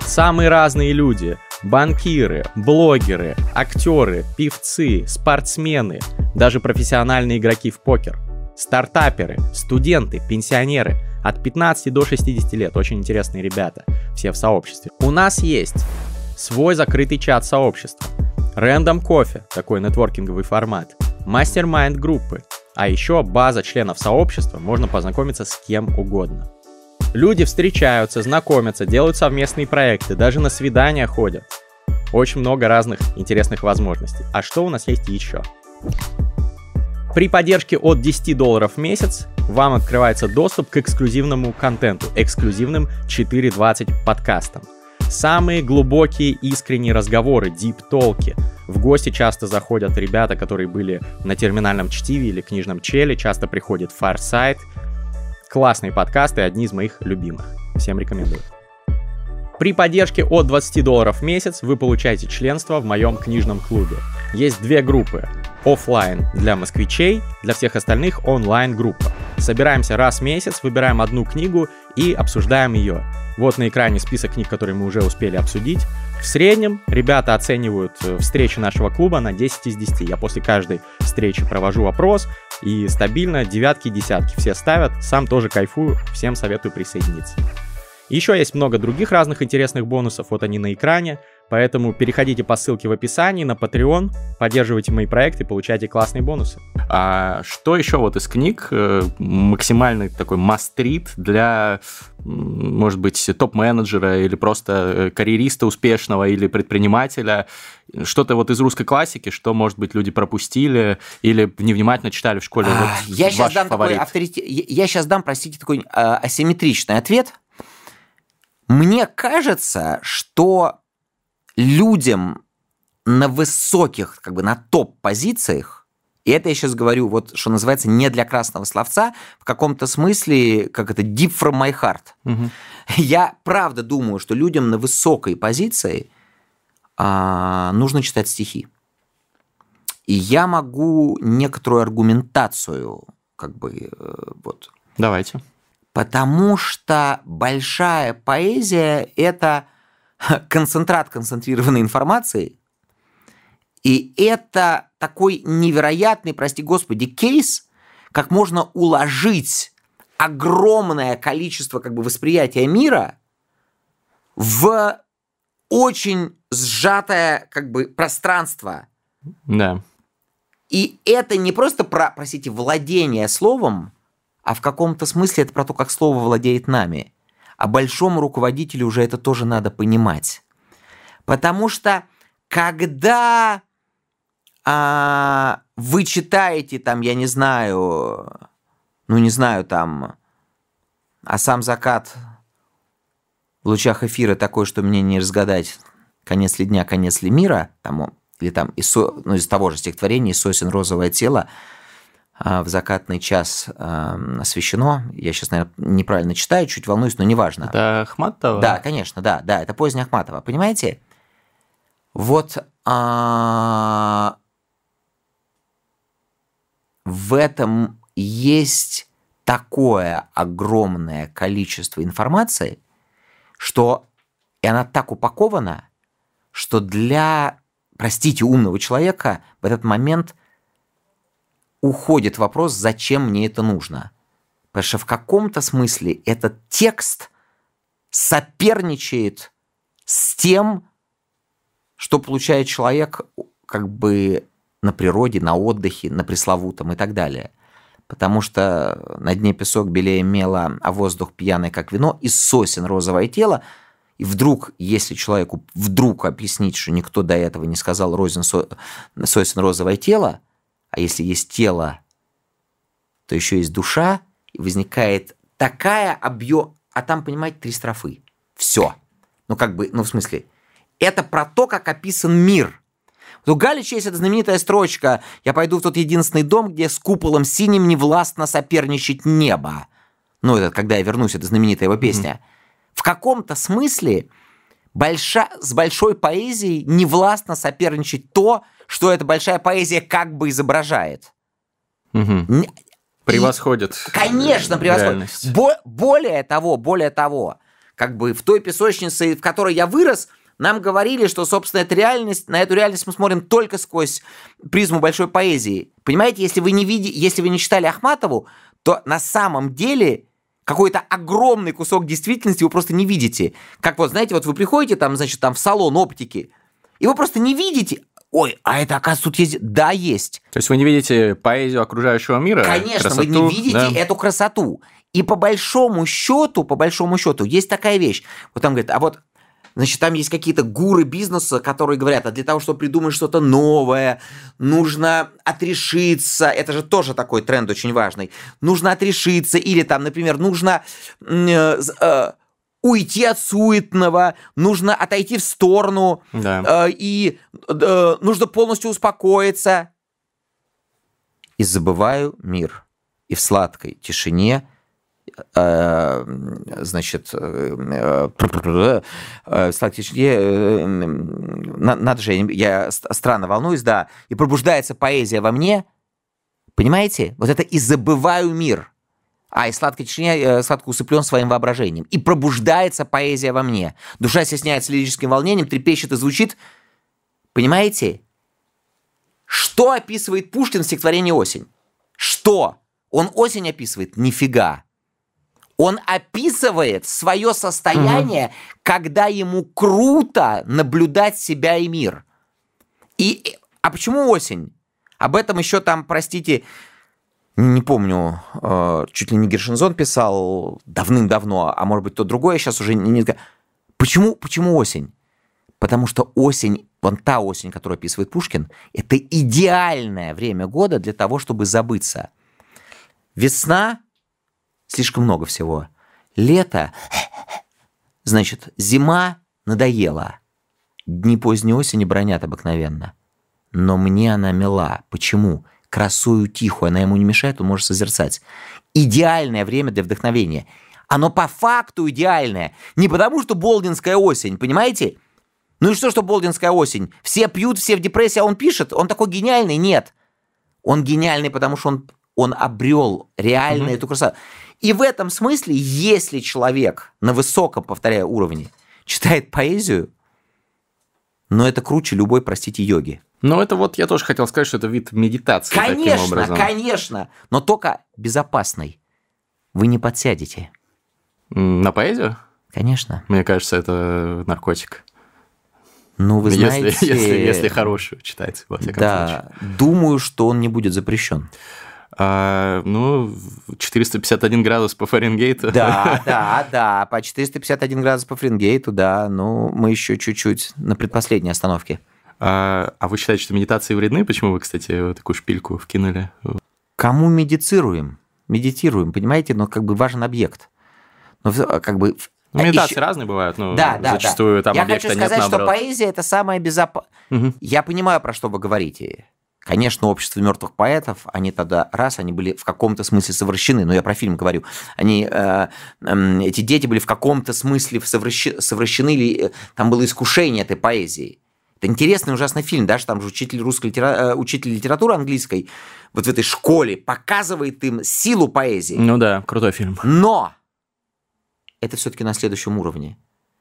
Самые разные люди. Банкиры, блогеры, актеры, певцы, спортсмены, даже профессиональные игроки в покер. Стартаперы, студенты, пенсионеры. От 15 до 60 лет. Очень интересные ребята. Все в сообществе. У нас есть свой закрытый чат сообщества. Рэндом кофе, такой нетворкинговый формат мастер-майнд группы, а еще база членов сообщества, можно познакомиться с кем угодно. Люди встречаются, знакомятся, делают совместные проекты, даже на свидания ходят. Очень много разных интересных возможностей. А что у нас есть еще? При поддержке от 10 долларов в месяц вам открывается доступ к эксклюзивному контенту, эксклюзивным 4.20 подкастам. Самые глубокие искренние разговоры, дип-толки. В гости часто заходят ребята, которые были на терминальном чтиве или книжном челе, часто приходит Farsight. Классные подкасты, одни из моих любимых. Всем рекомендую. При поддержке от 20 долларов в месяц вы получаете членство в моем книжном клубе. Есть две группы офлайн для москвичей, для всех остальных онлайн группа. Собираемся раз в месяц, выбираем одну книгу и обсуждаем ее. Вот на экране список книг, которые мы уже успели обсудить. В среднем ребята оценивают э, встречи нашего клуба на 10 из 10. Я после каждой встречи провожу опрос, и стабильно девятки десятки все ставят. Сам тоже кайфую, всем советую присоединиться. Еще есть много других разных интересных бонусов, вот они на экране. Поэтому переходите по ссылке в описании на Patreon, поддерживайте мои проекты, получайте классные бонусы. А что еще вот из книг э, максимальный такой мастрит для, может быть, топ-менеджера или просто э, карьериста успешного или предпринимателя? Что-то вот из русской классики, что, может быть, люди пропустили или невнимательно читали в школе? А, вот я, сейчас дам такой авторитет... я сейчас дам, простите, такой а, асимметричный ответ. Мне кажется, что людям на высоких, как бы на топ-позициях, и это я сейчас говорю, вот что называется, не для красного словца, в каком-то смысле, как это, deep from my heart. Угу. Я правда думаю, что людям на высокой позиции а, нужно читать стихи. И я могу некоторую аргументацию, как бы, э, вот. Давайте. Потому что большая поэзия – это концентрат концентрированной информации, и это такой невероятный, прости господи, кейс, как можно уложить огромное количество как бы восприятия мира в очень сжатое как бы пространство. Да. И это не просто про, простите, владение словом, а в каком-то смысле это про то, как слово владеет нами а большому руководителю уже это тоже надо понимать. Потому что когда а, вы читаете там, я не знаю, ну не знаю там, а сам закат в лучах эфира такой, что мне не разгадать, конец ли дня, конец ли мира, там, или там из, ну, из того же стихотворения «Сосен розовое тело», в закатный час освещено. Я сейчас, наверное, неправильно читаю, чуть волнуюсь, но неважно. Это Ахматова? Да, конечно, да, да, это поздняя Ахматова. Понимаете? Вот а, в этом есть такое огромное количество информации, что и она так упакована, что для, простите, умного человека в этот момент уходит вопрос, зачем мне это нужно. Потому что в каком-то смысле этот текст соперничает с тем, что получает человек как бы на природе, на отдыхе, на пресловутом и так далее. Потому что на дне песок белее мела, а воздух пьяный, как вино, и сосен розовое тело. И вдруг, если человеку вдруг объяснить, что никто до этого не сказал розен сосен розовое тело, а если есть тело, то еще есть душа, и возникает такая объем... А там, понимаете, три строфы. Все. Ну, как бы, ну, в смысле, это про то, как описан мир. Вот у Галича есть эта знаменитая строчка «Я пойду в тот единственный дом, где с куполом синим невластно соперничать небо». Ну, это когда я вернусь, это знаменитая его песня. Mm-hmm. В каком-то смысле больша... с большой поэзией невластно соперничать то, что эта большая поэзия как бы изображает. Угу. Превосходит. И, конечно, превосходит. Бо- более того, более того, как бы в той песочнице, в которой я вырос, нам говорили, что, собственно, эта реальность, на эту реальность мы смотрим только сквозь призму большой поэзии. Понимаете, если вы не види, если вы не читали Ахматову, то на самом деле какой-то огромный кусок действительности вы просто не видите. Как вот, знаете, вот вы приходите там, значит, там в салон оптики, и вы просто не видите, Ой, а это, оказывается, тут есть... Да, есть. То есть вы не видите поэзию окружающего мира? Конечно, красоту, вы не видите да? эту красоту. И по большому счету, по большому счету, есть такая вещь. Вот там говорит, а вот Значит, там есть какие-то гуры бизнеса, которые говорят, а для того, чтобы придумать что-то новое, нужно отрешиться. Это же тоже такой тренд очень важный. Нужно отрешиться или там, например, нужно э, э, уйти от суетного, нужно отойти в сторону да. э, и э, нужно полностью успокоиться. И забываю мир. И в сладкой тишине Э, значит, э, э, надо же, я странно волнуюсь, да, и пробуждается поэзия во мне, понимаете? Вот это «и забываю мир», а и сладкой тишине сладко усыплен своим воображением. И пробуждается поэзия во мне. Душа стесняется лирическим волнением, трепещет и звучит. Понимаете? Что описывает Пушкин в стихотворении «Осень»? Что? Он осень описывает? Нифига. Он описывает свое состояние, угу. когда ему круто наблюдать себя и мир. И, а почему осень? Об этом еще там, простите, не помню, э, чуть ли не Гершинзон писал давным-давно, а может быть то другое, сейчас уже не... не... Почему, почему осень? Потому что осень, вон та осень, которую описывает Пушкин, это идеальное время года для того, чтобы забыться. Весна слишком много всего. Лето, значит, зима надоела. Дни поздней осени бронят обыкновенно. Но мне она мила. Почему? Красую тихую, она ему не мешает, он может созерцать. Идеальное время для вдохновения. Оно по факту идеальное. Не потому, что болдинская осень, понимаете? Ну и что, что болдинская осень? Все пьют, все в депрессии, а он пишет. Он такой гениальный? Нет. Он гениальный, потому что он, он обрел реально угу. эту красоту. И в этом смысле, если человек на высоком, повторяю, уровне читает поэзию, но это круче любой, простите, йоги. Ну, это вот я тоже хотел сказать, что это вид медитации. Конечно, таким образом. конечно, но только безопасный. Вы не подсядете. На поэзию? Конечно. Мне кажется, это наркотик. Ну, вы знаете... Если, если, если хорошую читать, во всяком да, случае. думаю, что он не будет запрещен. А, ну, 451 градус по Фаренгейту. Да, да, да, по 451 градус по Фаренгейту, да. Ну, мы еще чуть-чуть на предпоследней остановке. А, а вы считаете, что медитации вредны? Почему вы, кстати, такую шпильку вкинули? Кому медицируем? Медитируем, понимаете? Но как бы важен объект. Но как бы ну, медитации еще... разные бывают, но да, да, зачастую да. там Я хочу сказать, нет, что поэзия это самое безопасное. Угу. Я понимаю, про что вы говорите. Конечно, общество мертвых поэтов, они тогда, раз, они были в каком-то смысле совращены, но я про фильм говорю, они, э, э, эти дети были в каком-то смысле совращ, совращены, или э, там было искушение этой поэзии. Это интересный ужасный фильм, даже там же учитель, русской литера... Э, учитель литературы английской вот в этой школе показывает им силу поэзии. Ну да, крутой фильм. Но это все-таки на следующем уровне.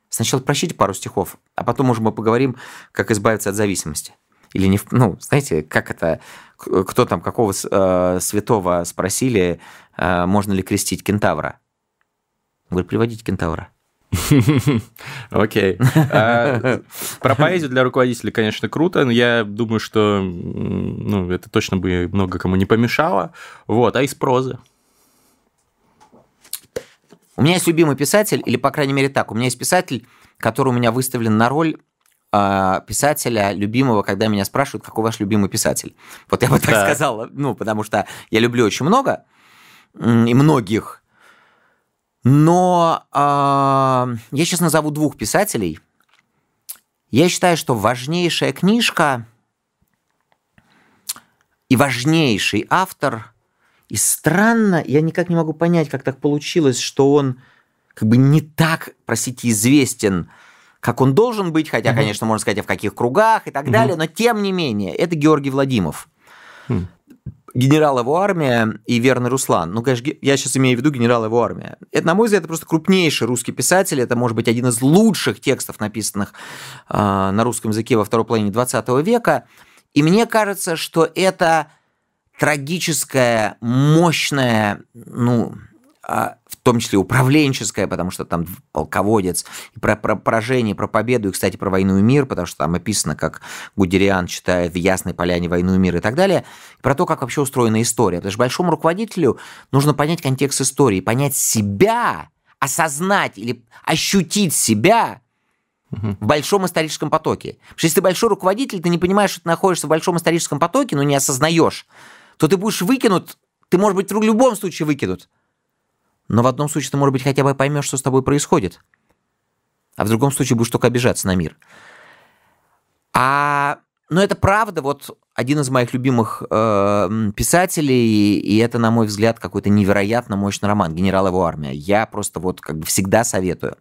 Сначала прочтите пару стихов, а потом уже мы поговорим, как избавиться от зависимости или не... Ну, знаете, как это... Кто там, какого э, святого спросили, э, можно ли крестить кентавра? Он говорит, приводите кентавра. Окей. А, про поэзию для руководителей, конечно, круто, но я думаю, что ну, это точно бы много кому не помешало. Вот, а из прозы? У меня есть любимый писатель, или, по крайней мере, так, у меня есть писатель, который у меня выставлен на роль а, писателя любимого, когда меня спрашивают, какой ваш любимый писатель. Вот я бы так да. сказал, ну, потому что я люблю очень много и многих. Но э, я сейчас назову двух писателей. Я считаю, что важнейшая книжка и важнейший автор, и странно, я никак не могу понять, как так получилось, что он как бы не так, простите, известен, как он должен быть, хотя, угу. конечно, можно сказать, а в каких кругах и так угу. далее, но тем не менее, это Георгий Владимиров. Хм. Генерал его армия и Верный Руслан. Ну, конечно, я сейчас имею в виду генерал его армия. Это, на мой взгляд, это просто крупнейший русский писатель. Это, может быть, один из лучших текстов, написанных э, на русском языке во второй половине 20 века. И мне кажется, что это трагическая, мощная, ну, в том числе управленческая, потому что там полководец, и про, про поражение, про победу, и, кстати, про войну и мир, потому что там описано, как Гудериан читает в Ясной Поляне войну и мир и так далее, и про то, как вообще устроена история. Потому что большому руководителю нужно понять контекст истории, понять себя, осознать или ощутить себя в большом историческом потоке. Потому что если ты большой руководитель, ты не понимаешь, что ты находишься в большом историческом потоке, но не осознаешь, то ты будешь выкинут, ты, может быть, в любом случае выкинут. Но в одном случае ты, может быть, хотя бы поймешь, что с тобой происходит. А в другом случае будешь только обижаться на мир. А, но это правда, вот один из моих любимых э, писателей, и это, на мой взгляд, какой-то невероятно мощный роман «Генерал его армия». Я просто вот как бы всегда советую.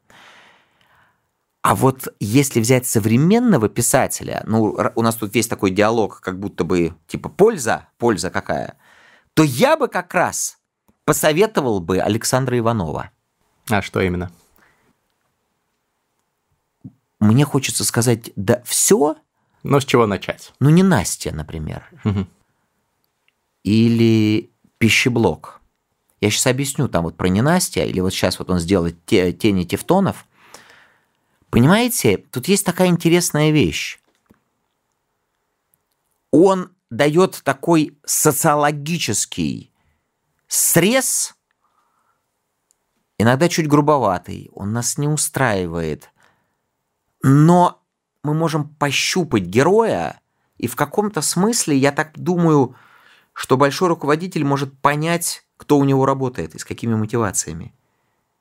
А вот если взять современного писателя, ну, у нас тут весь такой диалог, как будто бы, типа, польза, польза какая, то я бы как раз посоветовал бы Александра Иванова. А что именно? Мне хочется сказать, да все. Но с чего начать? Ну, не Настя, например. Угу. Или пищеблок. Я сейчас объясню там вот про ненастья, или вот сейчас вот он сделает те, тени тефтонов. Понимаете, тут есть такая интересная вещь. Он дает такой социологический срез, иногда чуть грубоватый, он нас не устраивает, но мы можем пощупать героя, и в каком-то смысле, я так думаю, что большой руководитель может понять, кто у него работает и с какими мотивациями.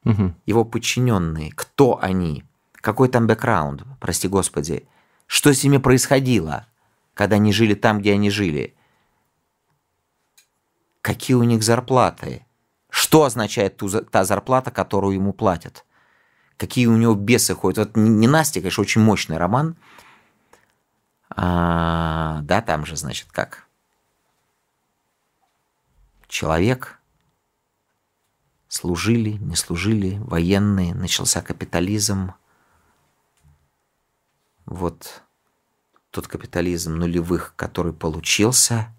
Угу. Его подчиненные, кто они – какой там бэкграунд, прости господи? Что с ними происходило, когда они жили там, где они жили? Какие у них зарплаты? Что означает ту, та зарплата, которую ему платят? Какие у него бесы ходят? Вот не Настя, конечно, очень мощный роман. А, да, там же, значит, как? Человек, служили, не служили, военные, начался капитализм – вот тот капитализм нулевых, который получился,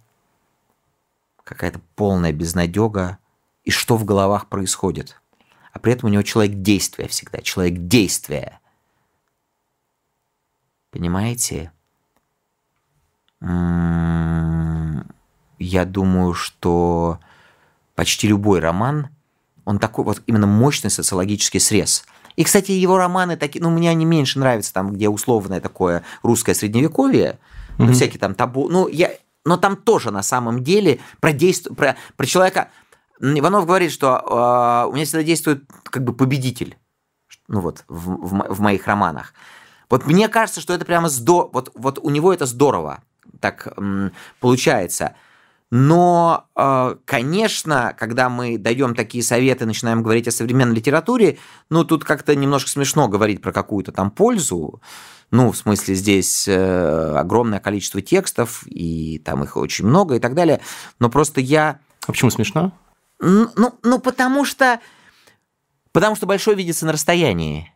какая-то полная безнадега, и что в головах происходит. А при этом у него человек действия всегда, человек действия. Понимаете? М-м, я думаю, что почти любой роман, он такой вот именно мощный социологический срез – и, кстати, его романы такие, ну, мне они меньше нравятся, там, где условное такое русское средневековье, mm-hmm. ну, всякие там табу, ну, я, но там тоже на самом деле про, действие, про, про человека... Иванов говорит, что э, у меня всегда действует как бы победитель, ну вот, в, в, в моих романах. Вот мне кажется, что это прямо здорово, вот, вот у него это здорово так м, получается. Но, э, конечно, когда мы даем такие советы, начинаем говорить о современной литературе, ну, тут как-то немножко смешно говорить про какую-то там пользу. Ну, в смысле, здесь э, огромное количество текстов, и там их очень много и так далее. Но просто я... А почему смешно? Ну, ну потому что... Потому что большой видится на расстоянии.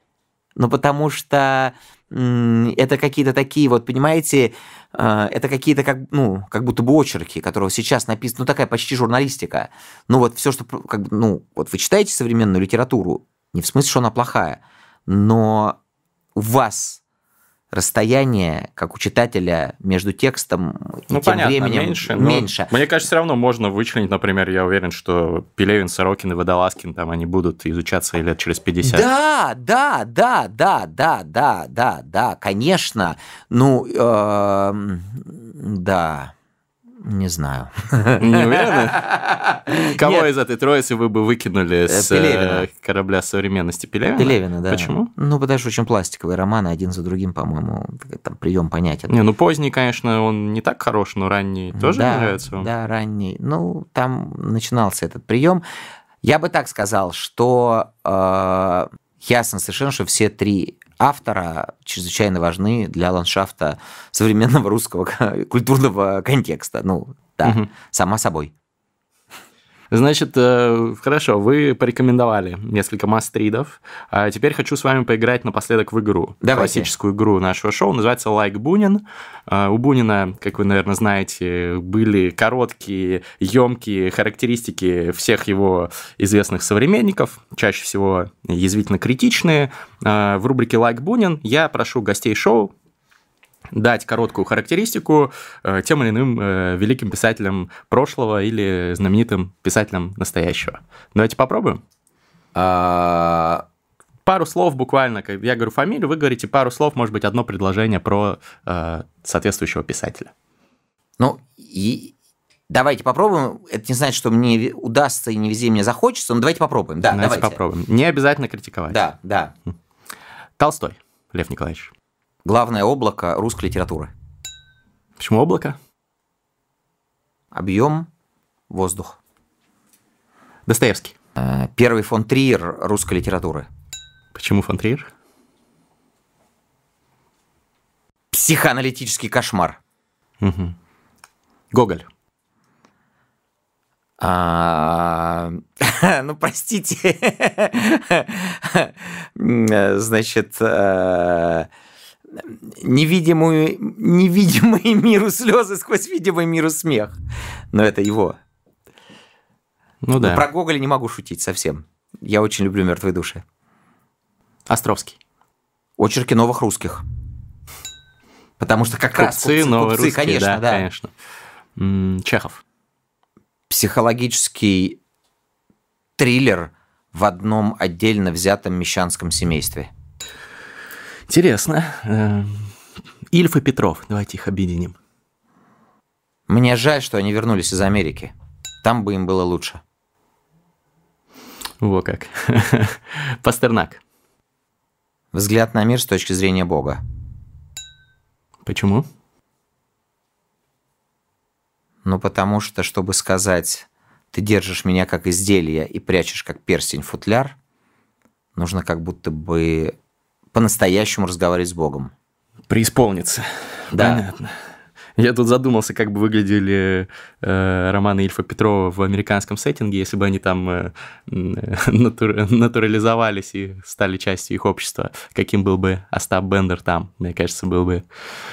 Ну, потому что это какие-то такие, вот, понимаете, э, это какие-то как, ну, как будто бы очерки, которые сейчас написаны, ну, такая почти журналистика. Ну, вот все, что, как ну, вот вы читаете современную литературу, не в смысле, что она плохая, но у вас расстояние, как у читателя, между текстом и ну, тем понятно, временем меньше. меньше. Мне кажется, все равно можно вычленить, например, я уверен, что Пелевин, Сорокин и Водолазкин, там они будут изучаться лет через 50. Да, да, да, да, да, да, да, да, конечно. Ну, э, да. Не знаю. Не уверены? Кого Нет. из этой троицы вы бы выкинули с э, Пелевина. корабля современности? Пелевина? Пелевина, да. Почему? Ну, потому что очень пластиковые романы, один за другим, по-моему, там прием понятен. Не, ну поздний, конечно, он не так хорош, но ранний тоже да, нравится вам? Да, ранний. Ну, там начинался этот прием. Я бы так сказал, что э, ясно совершенно, что все три автора чрезвычайно важны для ландшафта современного русского культурного контекста. Ну, да, угу. сама собой. Значит, э, хорошо, вы порекомендовали несколько must-read ов. А теперь хочу с вами поиграть напоследок в игру. Давайте. Классическую игру нашего шоу. Называется «Like Бунин». А, У Бунина, как вы, наверное, знаете, были короткие, емкие характеристики всех его известных современников, чаще всего язвительно критичные. А, В рубрике «Like Бунин» я прошу гостей шоу дать короткую характеристику э, тем или иным э, великим писателям прошлого или знаменитым писателям настоящего. Давайте попробуем. А, Пару слов буквально, как я говорю фамилию, вы говорите пару слов, может быть, одно предложение про э, соответствующего писателя. Ну, и давайте попробуем. Это не значит, что мне удастся и не везде мне захочется, но давайте попробуем. Да, давайте, давайте. попробуем. Не обязательно критиковать. Да, да. Толстой, Лев Николаевич. Главное облако русской литературы. Почему облако? Объем, воздух. Достоевский. Э, Первый фон Триер русской литературы. Почему фон Триер? Психоаналитический кошмар. Мгм. Гоголь. А, Ну, простите. М, Значит, э, невидимую, невидимый миру слезы сквозь видимый миру смех. Но это его. Ну Но да. Про Гоголя не могу шутить совсем. Я очень люблю «Мертвые души». Островский. Очерки новых русских. Потому что как раз Купцы, купцы, новые купцы, русские, конечно, да, да. конечно. Чехов. Психологический триллер в одном отдельно взятом мещанском семействе. Интересно. Э, Ильф и Петров. Давайте их объединим. Мне жаль, что они вернулись из Америки. Там бы им было лучше. Во как. Пастернак. Взгляд на мир с точки зрения Бога. Почему? Ну, потому что, чтобы сказать, ты держишь меня как изделие и прячешь как перстень футляр, нужно как будто бы по-настоящему разговаривать с Богом. Преисполниться. Да. Понятно. Я тут задумался, как бы выглядели э, романы Ильфа Петрова в американском сеттинге, если бы они там э, натур- натурализовались и стали частью их общества. Каким был бы Остап Бендер там? Мне кажется, был бы...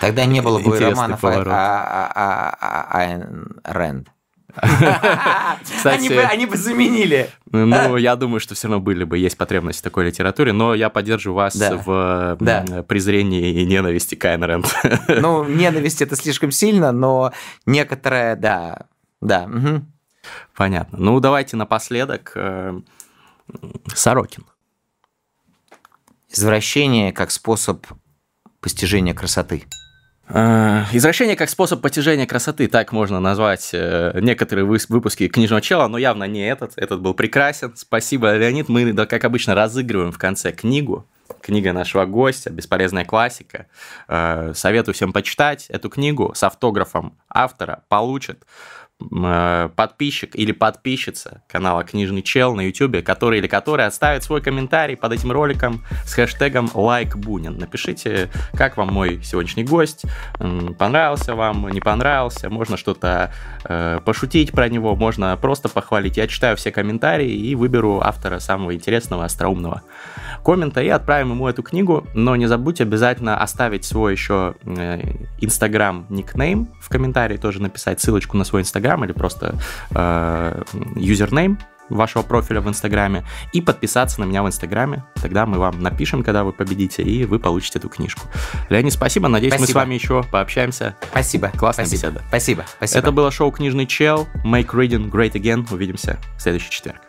Тогда не было бы романов поворот. а- а- а- а- Айн Рэнд. Кстати, Они бы, они бы заменили. Ну, я думаю, что все равно были бы, есть потребность в такой литературе, но я поддерживаю вас Да. в Да. презрении и ненависти к Айн Рэнд. Ну, ненависть это слишком сильно, но некоторое, да, да. мгм. Понятно. Ну, давайте напоследок э, Сорокин. Извращение как способ постижения красоты. Э, Извращение как способ потяжения красоты, так можно назвать э, некоторые выпуски книжного чела, но явно не этот. Этот был прекрасен. Спасибо, Леонид. Мы, да, как обычно, разыгрываем в конце книгу. Книга нашего гостя, бесполезная классика. Э, Советую всем почитать эту книгу с автографом автора. Получит подписчик или подписчица канала Книжный Чел на YouTube, который или который оставит свой комментарий под этим роликом с хэштегом лайк Бунин. Напишите, как вам мой сегодняшний гость, понравился вам, не понравился, можно что-то э, пошутить про него, можно просто похвалить. Я читаю все комментарии и выберу автора самого интересного, остроумного коммента и отправим ему эту книгу. Но не забудьте обязательно оставить свой еще инстаграм никнейм в комментарии, тоже написать ссылочку на свой инстаграм или просто э, юзернейм вашего профиля в Инстаграме и подписаться на меня в Инстаграме. Тогда мы вам напишем, когда вы победите, и вы получите эту книжку. Леонид, спасибо. Надеюсь, мы с Спасибо. вами еще пообщаемся. Спасибо. Классная спасибо. беседа. Спасибо. Спасибо. Это было шоу «Книжный чел». Make reading great again. Увидимся в следующий четверг.